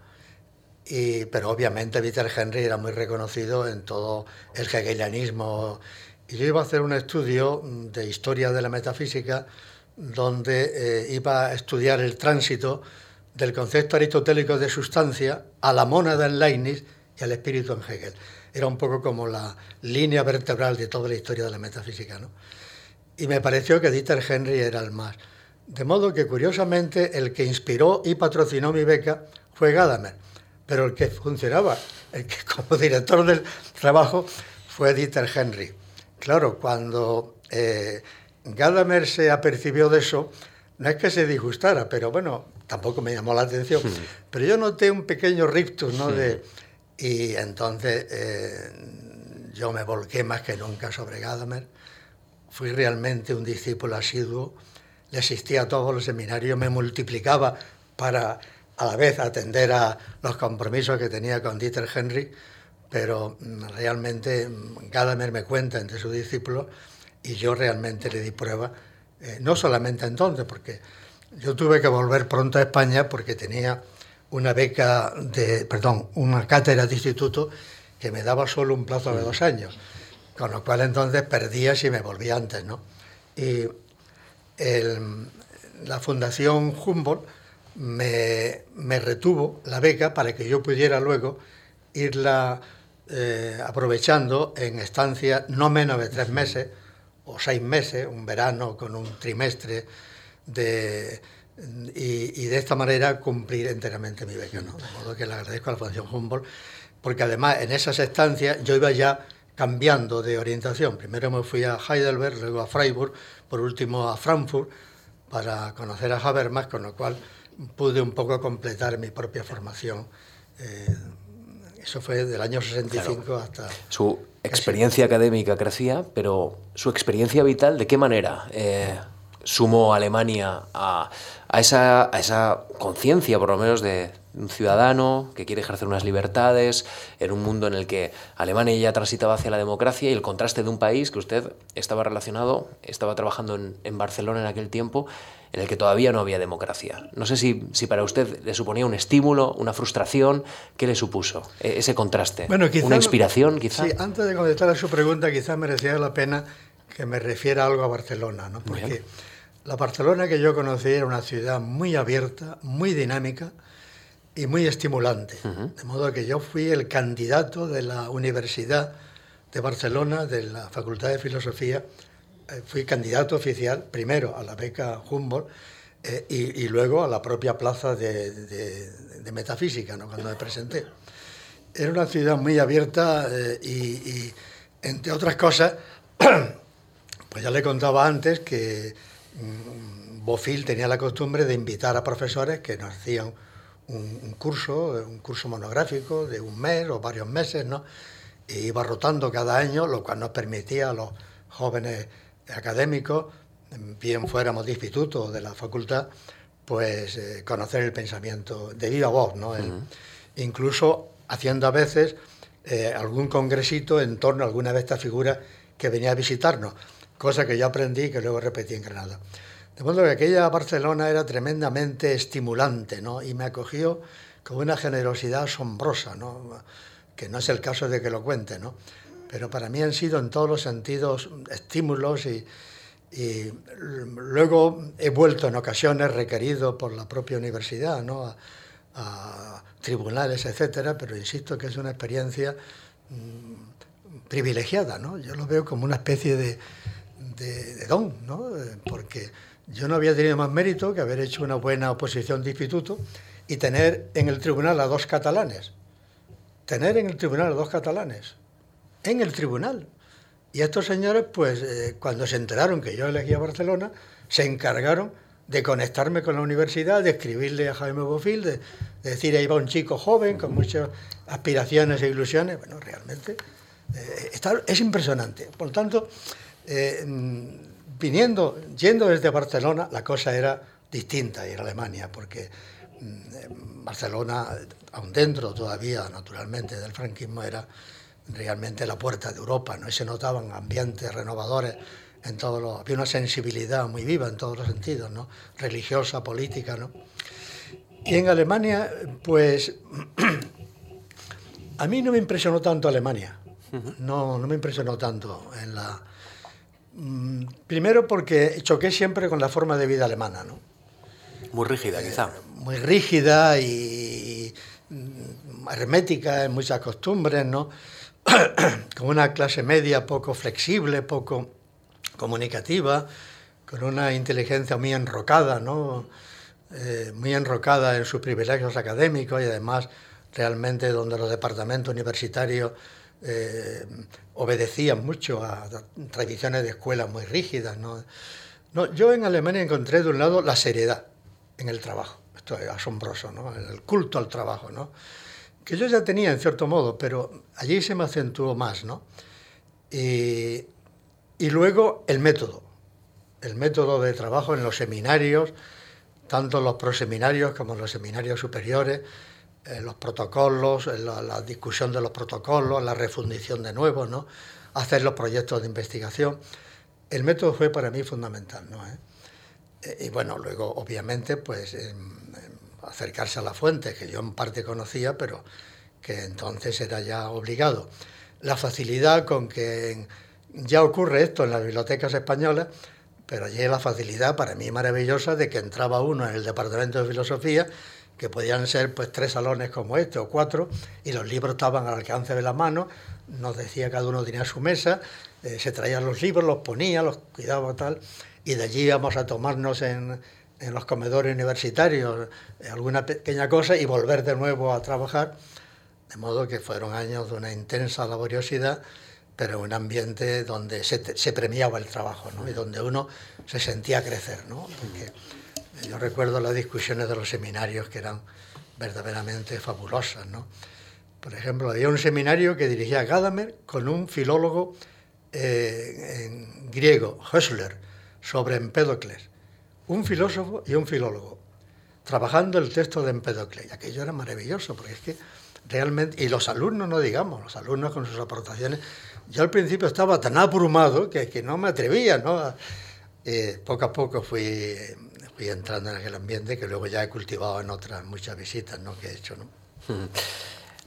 Y, pero obviamente Dieter Henrich era muy reconocido en todo el hegelianismo. Y yo iba a hacer un estudio de historia de la metafísica donde eh, iba a estudiar el tránsito del concepto aristotélico de sustancia a la mónada en Leibniz y al espíritu en Hegel era un poco como la línea vertebral de toda la historia de la metafísica. ¿no? Y me pareció que Dieter Henry era el más. De modo que, curiosamente, el que inspiró y patrocinó mi beca fue Gadamer, pero el que funcionaba, el que como director del trabajo, fue Dieter Henry. Claro, cuando eh, Gadamer se apercibió de eso, no es que se disgustara, pero bueno, tampoco me llamó la atención. Pero yo noté un pequeño rictus, ¿no? De. Y entonces eh, yo me volqué más que nunca sobre Gadamer. Fui realmente un discípulo asiduo, le asistía a todos los seminarios, me multiplicaba para a la vez atender a los compromisos que tenía con Dieter Henry, pero mm, realmente mm, Gadamer me cuenta entre sus discípulos y yo realmente le di prueba, eh, no solamente entonces, porque yo tuve que volver pronto a España porque tenía una beca de, perdón, una cátedra de instituto que me daba solo un plazo de dos años, con lo cual entonces perdía si me volvía antes, ¿no? Y la Fundación Humboldt me, retuvo la beca para que yo pudiera luego irla eh, aprovechando en estancias no menos de tres meses o seis meses, un verano con un trimestre de y, de esta manera cumplir enteramente mi beca. ¿no? De modo que le agradezco a la Fundación Humboldt, porque además en esas estancias yo iba ya cambiando de orientación. Primero me fui a Heidelberg, luego a Freiburg, por último a Frankfurt, para conocer a Habermas, con lo cual pude un poco completar mi propia formación. Eh, eso fue del año 65 hasta... Su experiencia académica crecía, pero su experiencia vital, ¿de qué manera? Eh, sumó Alemania a, esa, a esa conciencia, por lo menos, de un ciudadano que quiere ejercer unas libertades en un mundo en el que Alemania ya transitaba hacia la democracia y el contraste de un país que usted estaba relacionado, estaba trabajando en, Barcelona en aquel tiempo, en el que todavía no había democracia. No sé si, si para usted le suponía un estímulo, una frustración, ¿qué le supuso e, ese contraste? Bueno, ¿Una inspiración, quizá? Sí, antes de contestar a su pregunta, quizás merecía la pena que me refiera algo a Barcelona, ¿no? porque la Barcelona que yo conocí era una ciudad muy abierta, muy dinámica y muy estimulante. De modo que yo fui el candidato de la Universidad de Barcelona, de la Facultad de Filosofía, eh, fui candidato oficial primero a la beca Humboldt eh, y, luego a la propia plaza de, metafísica, ¿no? cuando me presenté. Era una ciudad muy abierta eh, y, entre otras cosas, pues ya le contaba antes que Bofil tenía la costumbre de invitar a profesores que nos hacían un, un, curso, un curso monográfico de un mes o varios meses, ¿no? E iba rotando cada año, lo cual nos permitía a los jóvenes académicos, bien fuéramos de instituto o de la facultad, pues eh, conocer el pensamiento de viva voz, ¿no? Incluso haciendo a veces eh, algún congresito en torno a alguna de estas figuras que venía a visitarnos, cosa que yo aprendí y que luego repetí en Granada. De modo que aquella Barcelona era tremendamente estimulante, ¿no? Y me acogió con una generosidad asombrosa, ¿no? Que no es el caso de que lo cuente, ¿no? pero para mí han sido en todos los sentidos estímulos y, luego he vuelto en ocasiones requerido por la propia universidad, ¿no? a, tribunales, etcétera, pero insisto que es una experiencia mm, privilegiada, ¿no? Yo lo veo como una especie de, de, don, ¿no? Porque yo no había tenido más mérito que haber hecho una buena oposición de instituto y tener en el tribunal a dos catalanes. Tener en el tribunal a dos catalanes en el tribunal. Y estos señores, pues eh, cuando se enteraron que yo elegía Barcelona, se encargaron de conectarme con la universidad, de escribirle a Jaime Bofil, de, decir, ahí va un chico joven con muchas aspiraciones e ilusiones. Bueno, realmente eh, es impresionante. Por tanto, eh, viniendo, yendo desde Barcelona, la cosa era distinta en Alemania, porque mm, Barcelona, aún dentro todavía, naturalmente, del franquismo, era realmente la puerta de Europa, ¿no? Y se notaban ambientes renovadores en todos los... Había una sensibilidad muy viva en todos los sentidos, ¿no? Religiosa, política, ¿no? Y en Alemania, pues... a mí no me impresionó tanto Alemania. No, no me impresionó tanto en la... Mm, primero porque choqué siempre con la forma de vida alemana, ¿no? Muy rígida, quizá. Eh, muy rígida y, hermética en muchas costumbres, ¿no? con una clase media poco flexible, poco comunicativa, con una inteligencia muy enrocada, ¿no? Eh, muy enrocada en sus privilegios académicos y además realmente donde los departamentos universitarios eh, obedecían mucho a tradiciones de escuela muy rígidas. ¿no? No, yo en Alemania encontré de un lado la seriedad en el trabajo, esto es asombroso, ¿no? el culto al trabajo. ¿no? que yo ya tenía en cierto modo, pero allí se me acentuó más, ¿no? Y, luego el método, el método de trabajo en los seminarios, tanto los proseminarios como los seminarios superiores, eh, los protocolos, la, discusión de los protocolos, la refundición de nuevos, ¿no? hacer los proyectos de investigación. El método fue para mí fundamental. ¿no? ¿Eh? Eh, y bueno, luego obviamente pues acercarse a la fuente, que yo en parte conocía, pero que entonces era ya obligado. La facilidad con que ya ocurre esto en las bibliotecas españolas, pero allí la facilidad para mí maravillosa de que entraba uno en el departamento de filosofía, que podían ser pues tres salones como este o cuatro, y los libros estaban al alcance de la mano, nos decía cada uno tenía su mesa, eh, se traían los libros, los ponía, los cuidaba tal, y de allí íbamos a tomarnos en, en los comedores universitarios eh, alguna pequeña cosa y volver de nuevo a trabajar. De modo que fueron años de una intensa laboriosidad, pero un ambiente donde se, premiaba el trabajo y donde uno se sentía crecer. ¿no? Yo recuerdo las discusiones de los seminarios que eran verdaderamente fabulosas. ¿no? Por ejemplo, había un seminario que dirigía Gadamer con un filólogo eh, griego, Hössler, sobre Empédocles un filósofo y un filólogo, trabajando el texto de Empedocles. Y aquello era maravilloso, porque es que realmente, y los alumnos no digamos, los alumnos con sus aportaciones, yo al principio estaba tan abrumado que, que no me atrevía, ¿no? Eh, poco a poco fui, entrando en aquel ambiente que luego ya he cultivado en otras muchas visitas ¿no? que he hecho. ¿no?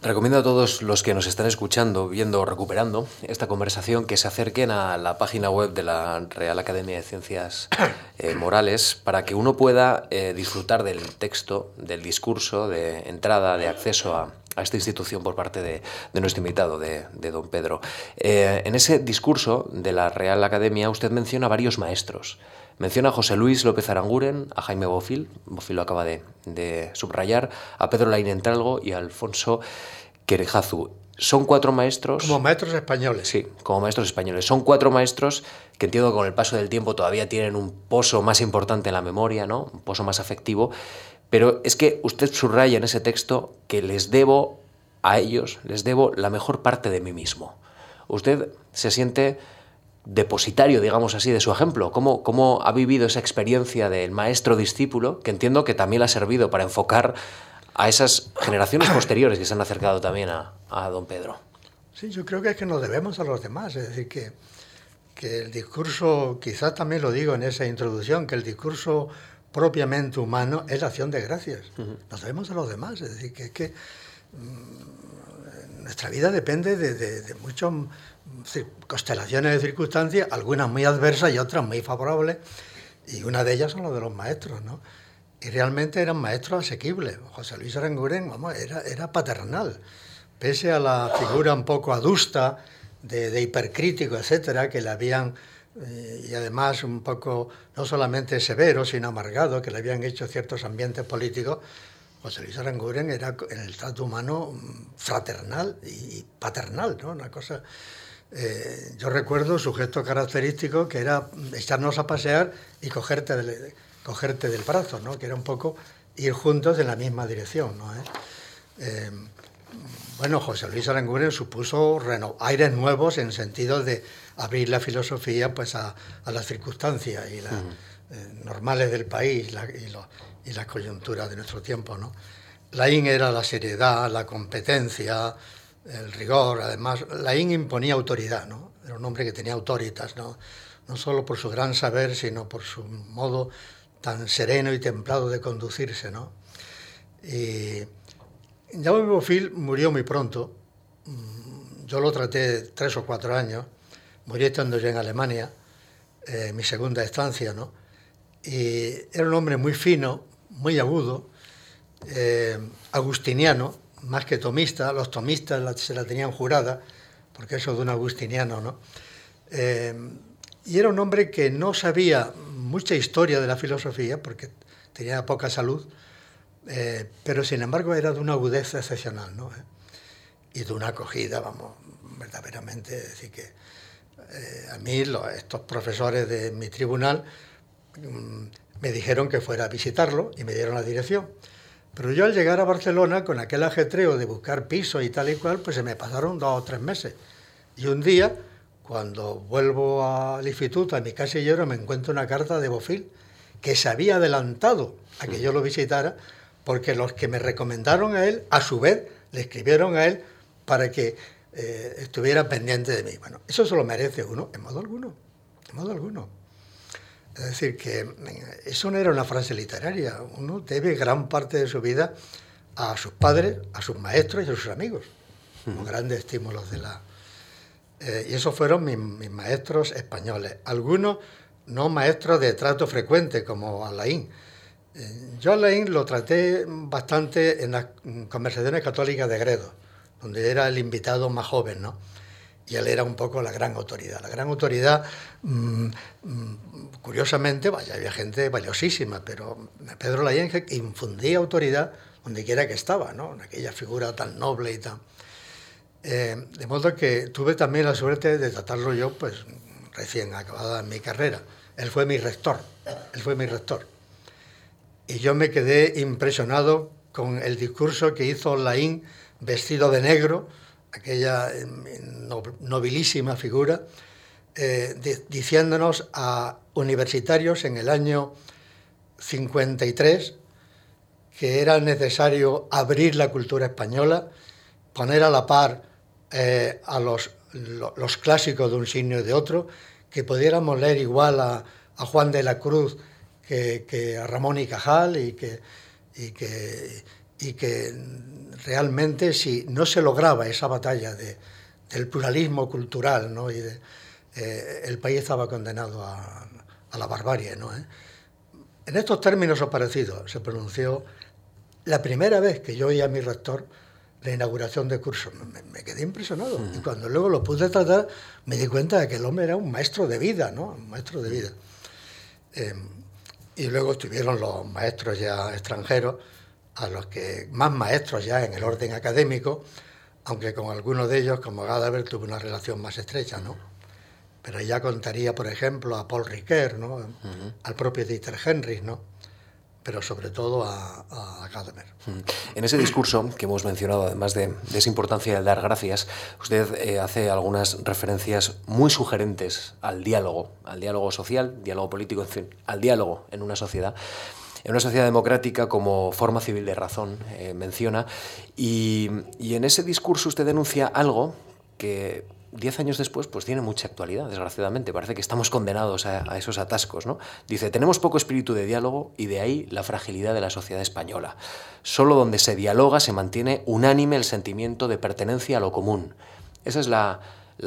Recomiendo a todos los que nos están escuchando, viendo o recuperando esta conversación que se acerquen a la página web de la Real Academia de Ciencias eh, Morales para que uno pueda eh, disfrutar del texto, del discurso, de entrada, de acceso a, esta institución por parte de, nuestro invitado, de, don Pedro. Eh, en ese discurso de la Real Academia usted menciona varios maestros. Menciona a José Luis López Aranguren, a Jaime Bofil, Bofil lo acaba de, subrayar, a Pedro Laín Entralgo y a Alfonso Querejazu. Son cuatro maestros. Como maestros españoles. Sí, como maestros españoles. Son cuatro maestros que entiendo que con el paso del tiempo todavía tienen un pozo más importante en la memoria, ¿no? Un pozo más afectivo. Pero es que usted subraya en ese texto que les debo a ellos, les debo la mejor parte de mí mismo. Usted se siente depositario, digamos así, de su ejemplo? ¿Cómo, ¿Cómo ha vivido esa experiencia del maestro-discípulo, que entiendo que también le ha servido para enfocar a esas generaciones posteriores que se han acercado también a, don Pedro? Sí, yo creo que es que nos debemos a los demás, es decir, que, que el discurso, quizás también lo digo en esa introducción, que el discurso propiamente humano es la acción de gracias. Nos debemos a los demás, es decir, que, es que mm, nuestra vida depende de, de, de muchos constelaciones de circunstancias, algunas muy adversas y otras muy favorables, y una de ellas son las de los maestros, ¿no? Y realmente eran maestros asequibles. José Luis Aranguren, vamos, era, era paternal. Pese a la figura un poco adusta de, hipercrítico, etcétera, que le habían, eh, y además un poco, no solamente severo, sino amargado, que le habían hecho ciertos ambientes políticos, José Luis Aranguren era en el trato humano mm, fraternal y paternal, ¿no? Una cosa eh, yo recuerdo su gesto característico que era echarnos a pasear y cogerte del, cogerte del brazo, ¿no? que era un poco ir juntos en la misma dirección. ¿no? ¿Eh? Eh, bueno, José Luis Aranguren supuso aires nuevos en sentido de abrir la filosofía pues, a, las circunstancias y normales del país y, las coyunturas de nuestro tiempo. ¿no? Laín era la seriedad, la competencia, el rigor, además, Laín imponía autoridad, ¿no? Era un hombre que tenía autoritas, ¿no? No solo por su gran saber, sino por su modo tan sereno y templado de conducirse, ¿no? Y Jaume Bofil murió muy pronto. Mm, yo lo traté tres o cuatro años. Murió estando yo en Alemania, eh, mi segunda estancia, ¿no? Y era un hombre muy fino, muy agudo, eh, agustiniano, más que tomista, los tomistas se la tenían jurada, porque eso de un agustiniano, ¿no? Eh, y era un hombre que no sabía mucha historia de la filosofía, porque tenía poca salud, eh, pero sin embargo era de una agudeza excepcional, ¿no? Y de una acogida, vamos, verdaderamente, decir que eh, a mí estos profesores de mi tribunal mm, me dijeron que fuera a visitarlo y me dieron la dirección. Pero yo al llegar a Barcelona, con aquel ajetreo de buscar piso y tal y cual, pues se me pasaron dos o tres meses. Y un día, cuando vuelvo al instituto, a mi casillero, me encuentro una carta de Bofil que se había adelantado a que yo lo visitara, porque los que me recomendaron a él, a su vez, le escribieron a él para que eh, estuviera pendiente de mí. Bueno, eso se lo merece uno, en modo alguno, en modo alguno. Es decir, que eh, eso no era una frase literaria. Uno debe gran parte de su vida a sus padres, a sus maestros y a sus amigos, como grandes estímulos de la... Eh, y esos fueron mis, maestros españoles. Algunos no maestros de trato frecuente, como Alain. Eh, yo Alain lo traté bastante en las conversaciones católicas de Gredo, donde era el invitado más joven, ¿no? Y él era un poco la gran autoridad. La gran autoridad, mm, mm, curiosamente, vaya, había gente valiosísima, pero Pedro Layenje infundía autoridad donde quiera que estaba, ¿no? en aquella figura tan noble y tan... Eh, de modo que tuve también la suerte de tratarlo yo, pues recién acabada mi carrera. Él fue mi rector, él fue mi rector. Y yo me quedé impresionado con el discurso que hizo Laín vestido de negro, aquella em, nobilísima figura, eh, diciéndonos a universitarios en el año 53 que era necesario abrir la cultura española, poner a la par eh, a los, los, clásicos de un signo y de otro, que pudiéramos leer igual a, Juan de la Cruz que, a Ramón y Cajal que, y que, y que realmente si no se lograba esa batalla de, del pluralismo cultural, ¿no? y eh, el país estaba condenado a, a la barbarie. ¿no? ¿Eh? En estos términos o parecidos se pronunció la primera vez que yo oí a mi rector la inauguración de curso. Me, quedé impresionado. Y cuando luego lo pude tratar, me di cuenta de que el hombre era un maestro de vida, ¿no? Un maestro de vida. Em, y luego estuvieron los maestros ya extranjeros, a los que más maestros ya en el orden académico, aunque con algunos de ellos, como Gadamer, tuve una relación más estrecha, ¿no? Pero ya contaría, por ejemplo, a Paul Ricoeur, ¿no? Al propio Dieter Henrich, ¿no? pero sobre todo a, a Gadamer. En ese discurso que hemos mencionado, además de, esa importancia de dar gracias, usted eh, hace algunas referencias muy sugerentes al diálogo, al diálogo social, diálogo político, en fin, al diálogo en una sociedad en una sociedad democrática como forma civil de razón, eh, menciona, y, y, en ese discurso usted denuncia algo que diez años después, pues tiene mucha actualidad, desgraciadamente. Parece que estamos condenados a, esos atascos, ¿no? Dice, tenemos poco espíritu de diálogo y de ahí la fragilidad de la sociedad española. Solo donde se dialoga se mantiene unánime el sentimiento de pertenencia a lo común. Esa es la,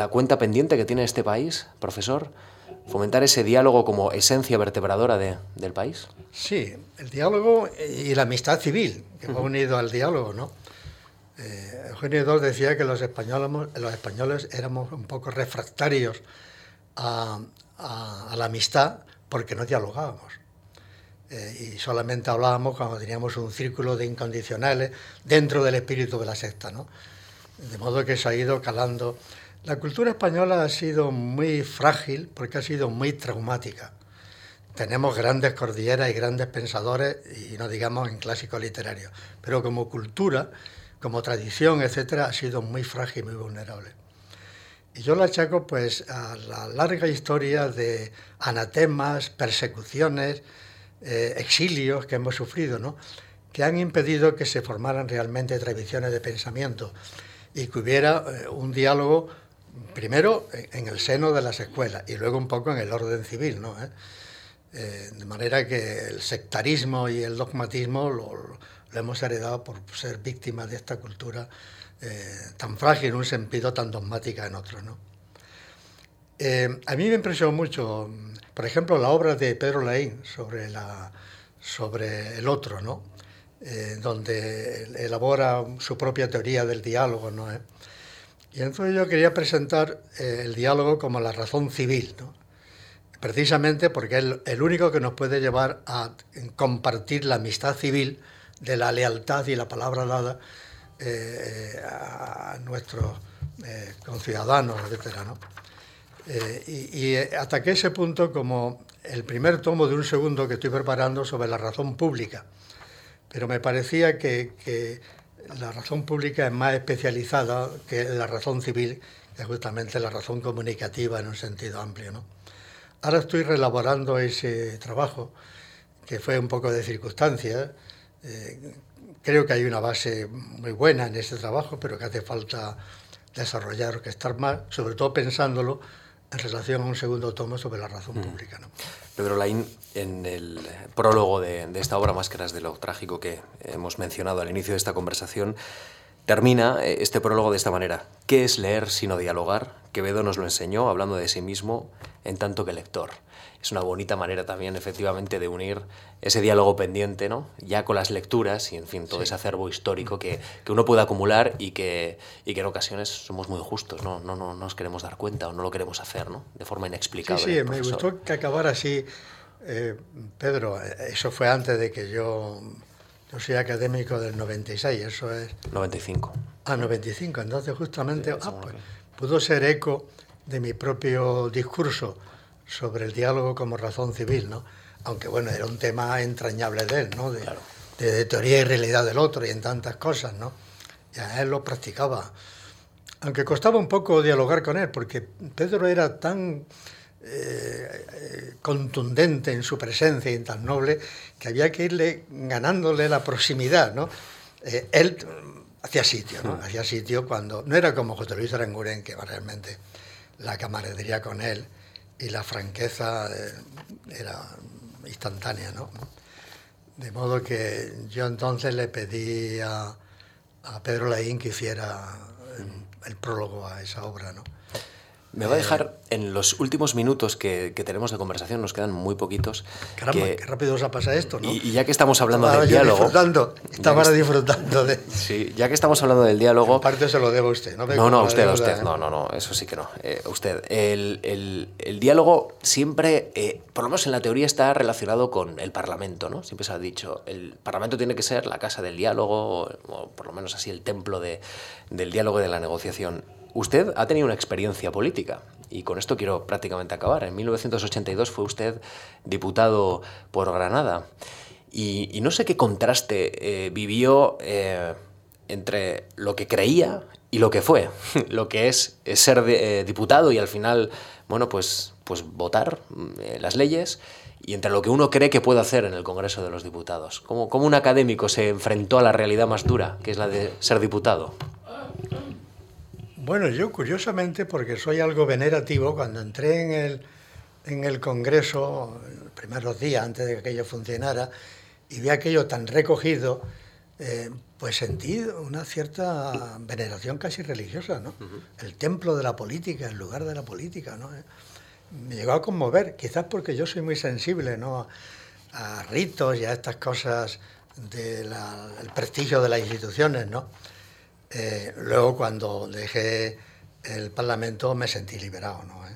cuenta pendiente que tiene este país, profesor. Fomentar ese diálogo como esencia vertebradora del país. Sí, el diálogo y la amistad civil, que va unido al diálogo, ¿no? Eh, Eugenio II decía que los españoles, los españoles éramos un poco refractarios a, la amistad porque no dialogábamos. Eh, y solamente hablábamos cuando teníamos un círculo de incondicionales dentro del espíritu de la secta. ¿no? De modo que se ha ido calando. La cultura española ha sido muy frágil porque ha sido muy traumática. Tenemos grandes cordilleras y grandes pensadores, y no digamos en clásico literario, pero como cultura como tradición, etcétera, ha sido muy frágil, muy vulnerable. Y yo lo achaco pues a la larga historia de anatemas, persecuciones, eh, exilios que hemos sufrido, ¿no? que han impedido que se formaran realmente tradiciones de pensamiento y que hubiera eh, un diálogo primero en el seno de las escuelas y luego un poco en el orden civil, ¿no? ¿Eh? de manera que el sectarismo y el dogmatismo lo, hemos heredado por ser víctimas de esta cultura eh, tan frágil en un sentido, tan dogmática en otro. ¿no? Eh, a mí me impresionó mucho, por ejemplo, la obra de Pedro Laín sobre, la, sobre el otro, ¿no? Eh, donde elabora su propia teoría del diálogo. ¿no? Y entonces yo quería presentar el diálogo como la razón civil, ¿no? precisamente porque es el único que nos puede llevar a compartir la amistad civil de la lealtad y la palabra dada eh, a nuestros eh, conciudadanos, etc. Eh, y, hasta que ese punto como el primer tomo de un segundo que estoy preparando sobre la razón pública. Pero me parecía que, la razón pública es más especializada que la razón civil, que es justamente la razón comunicativa en un sentido amplio. Ahora estoy relaborando ese trabajo, que fue un poco de circunstancias, eh, creo que hay una base muy buena en este trabajo, pero que hace falta desarrollar, que estar más, sobre todo pensándolo en relación a un segundo tomo sobre la razón mm. pública. Pedro Laín, en el prólogo de, de, esta obra Máscaras de lo Trágico que hemos mencionado al inicio de esta conversación, termina eh, este prólogo de esta manera. ¿Qué es leer sino dialogar? Quevedo nos lo enseñó hablando de sí mismo en tanto que lector es una bonita manera también, efectivamente, de unir ese diálogo pendiente, ¿no? Ya con las lecturas y, en fin, todo ese acervo histórico que, que, uno puede acumular y que, y que en ocasiones somos muy justos, ¿no? No, no, nos queremos dar cuenta o no lo queremos hacer, ¿no? De forma inexplicable. Sí, sí, me gustó que acabara así. Eh, Pedro, eso fue antes de que yo... Yo soy académico del 96, eso es... 95. Ah, 95, entonces justamente ah, pues, pudo ser eco de mi propio discurso sobre el diálogo como razón civil, ¿no? Aunque bueno, era un tema entrañable de él, ¿no? De, de, teoría y realidad del otro y en tantas cosas, ¿no? Ya él lo practicaba. Aunque costaba un poco dialogar con él, porque Pedro era tan eh, contundente en su presencia y tan noble que había que irle ganándole la proximidad, ¿no? Eh, él hacía sitio, ¿no? Hacía sitio cuando... No era como José Luis Aranguren, que realmente la camaradería con él y la franqueza eh, era instantánea, ¿no? De modo que yo entonces le pedí a, a Pedro Laín que hiciera el, el prólogo a esa obra, ¿no? Me va a dejar en los últimos minutos que, tenemos de conversación, nos quedan muy poquitos. Caramba, qué rápido se pasa esto, ¿no? Y, ya que estamos hablando del diálogo. Disfrutando, estaba disfrutando de. Sí, ya que estamos hablando del diálogo. En parte se lo debo a usted, ¿no? No, no, usted, usted. No, no, no, eso sí que no. Eh, usted. El, el, el, diálogo siempre, eh, por lo menos en la teoría, está relacionado con el Parlamento, ¿no? Siempre se ha dicho, el Parlamento tiene que ser la casa del diálogo, o por lo menos así el templo de, del diálogo y de la negociación. Usted ha tenido una experiencia política y con esto quiero prácticamente acabar. En 1982 fue usted diputado por Granada y, no sé qué contraste eh, vivió eh, entre lo que creía y lo que fue, lo que es, ser eh, diputado y al final, bueno, pues, pues votar las leyes y entre lo que uno cree que puede hacer en el Congreso de los Diputados. ¿Cómo, ¿Cómo un académico se enfrentó a la realidad más dura, que es la de ser diputado? Bueno, yo curiosamente, porque soy algo venerativo, cuando entré en el, en el Congreso, los primeros días antes de que aquello funcionara, y vi aquello tan recogido, eh, pues sentí una cierta veneración casi religiosa, ¿no? El templo de la política, el lugar de la política, ¿no? Eh, me llegó a conmover, quizás porque yo soy muy sensible, ¿no? A, ritos y a estas cosas del prestigio de las instituciones, ¿no? Eh, luego, cuando dejé el Parlamento, me sentí liberado, ¿no? Eh,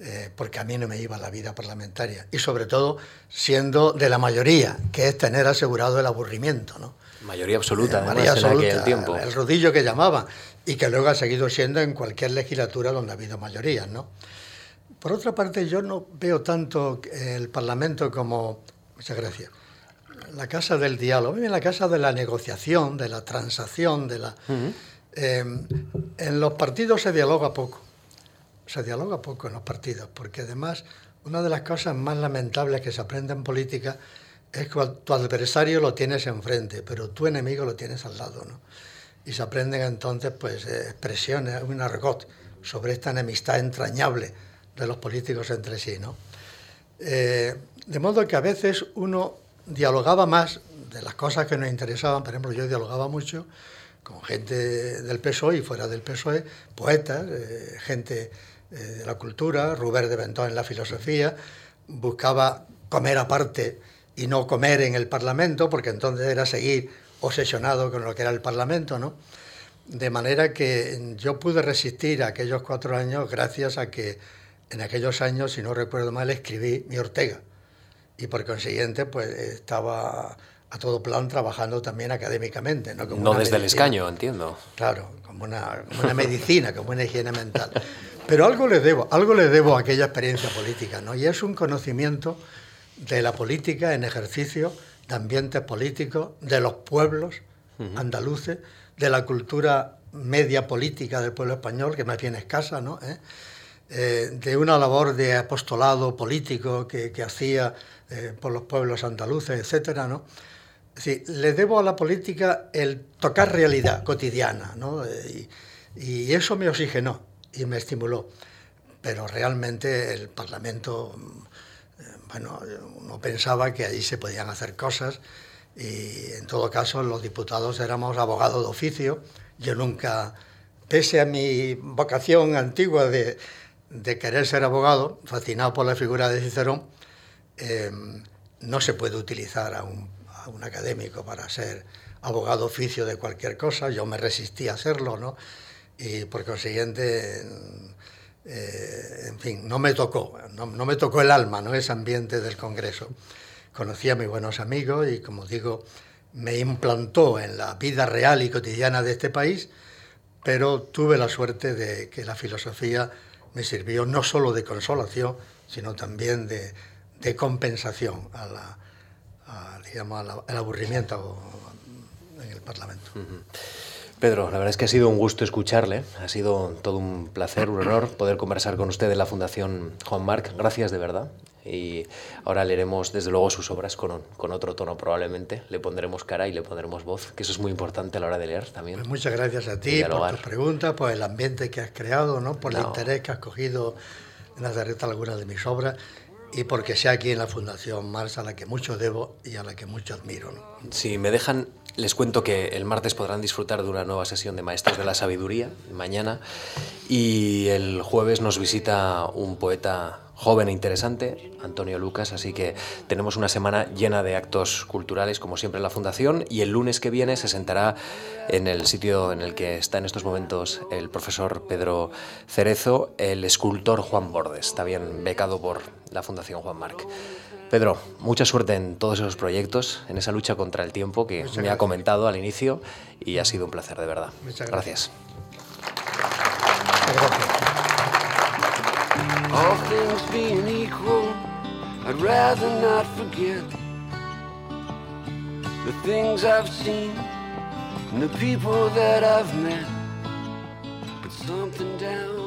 eh, porque a mí no me iba la vida parlamentaria. Y sobre todo, siendo de la mayoría, que es tener asegurado el aburrimiento, ¿no? Mayoría absoluta, mayoría absoluta, en aquel tiempo. El rodillo que llamaban, y que luego ha seguido siendo en cualquier legislatura donde ha habido mayorías, ¿no? Por otra parte, yo no veo tanto el Parlamento como... Muchas gracias la casa del diálogo, en la casa de la negociación, de la transacción, de la... Eh, en los partidos se dialoga poco, se dialoga poco en los partidos, porque además una de las cosas más lamentables que se aprende en política es que tu adversario lo tienes enfrente, pero tu enemigo lo tienes al lado, ¿no? Y se aprenden entonces pues expresiones, un argot sobre esta enemistad entrañable de los políticos entre sí, ¿no? Eh, de modo que a veces uno dialogaba más de las cosas que nos interesaban. Por ejemplo, yo dialogaba mucho con gente del PSOE y fuera del PSOE, poetas, eh, gente eh, de la cultura, Rubén de Ventón en la filosofía, buscaba comer aparte y no comer en el Parlamento, porque entonces era seguir obsesionado con lo que era el Parlamento, ¿no? De manera que yo pude resistir aquellos cuatro años gracias a que en aquellos años, si no recuerdo mal, escribí mi Ortega, y por consiguiente pues estaba a todo plan trabajando también académicamente. No, no desde el escaño, entiendo. Claro, como una, una medicina, como una higiene mental. Pero algo le debo, algo le debo a aquella experiencia política, ¿no? Y es un conocimiento de la política en ejercicio, de ambientes políticos, de los pueblos andaluces, de la cultura media política del pueblo español, que más bien escasa, ¿no? ¿Eh? Eh, de una labor de apostolado político que, que hacía eh, por los pueblos andaluces, etcétera, ¿no? le debo a la política el tocar realidad cotidiana, ¿no? Eh, y, eso me oxigenó y me estimuló. Pero realmente el Parlamento, bueno, uno pensaba que allí se podían hacer cosas y en todo caso los diputados éramos abogados de oficio. Yo nunca, pese a mi vocación antigua de, de querer ser abogado, fascinado por la figura de Cicerón, Em, no se puede utilizar a un, académico para ser abogado oficio de cualquier cosa. Yo me resistí a hacerlo, ¿no? Y por consiguiente, eh, en fin, no me tocó, no, me tocó el alma, ¿no? Ese ambiente del Congreso. Conocí a mis buenos amigos y, como digo, me implantó en la vida real y cotidiana de este país, pero tuve la suerte de que la filosofía me sirvió no solo de consolación, sino también de, de compensación a la, digamos, al aburrimiento en el Parlamento. Pedro, la verdad es que ha sido un gusto escucharle, ha sido todo un placer, un honor poder conversar con usted en la Fundación Juan. Gracias de verdad. Y ahora leeremos desde luego sus obras con, con, otro tono probablemente. Le pondremos cara y le pondremos voz, que eso es muy importante a la hora de leer también. Pues muchas gracias a ti por tus preguntas, por el ambiente que has creado, ¿no? por el interés que has cogido en de algunas de mis obras y porque sea aquí en la Fundación Mars a la que mucho debo y a la que mucho admiro. Si me dejan, les cuento que el martes podrán disfrutar de una nueva sesión de Maestros de la Sabiduría, mañana, y el jueves nos visita un poeta joven e interesante, Antonio Lucas, así que tenemos una semana llena de actos culturales, como siempre en la Fundación, y el lunes que viene se sentará en el sitio en el que está en estos momentos el profesor Pedro Cerezo, el escultor Juan Bordes, está bien becado por la Fundación Juan Marc. Pedro, mucha suerte en todos esos proyectos, en esa lucha contra el tiempo que me ha comentado al inicio y ha sido un placer, de verdad. Muchas gracias. gracias. All things being equal, I'd rather not forget the things I've seen and the people that I've met. But something down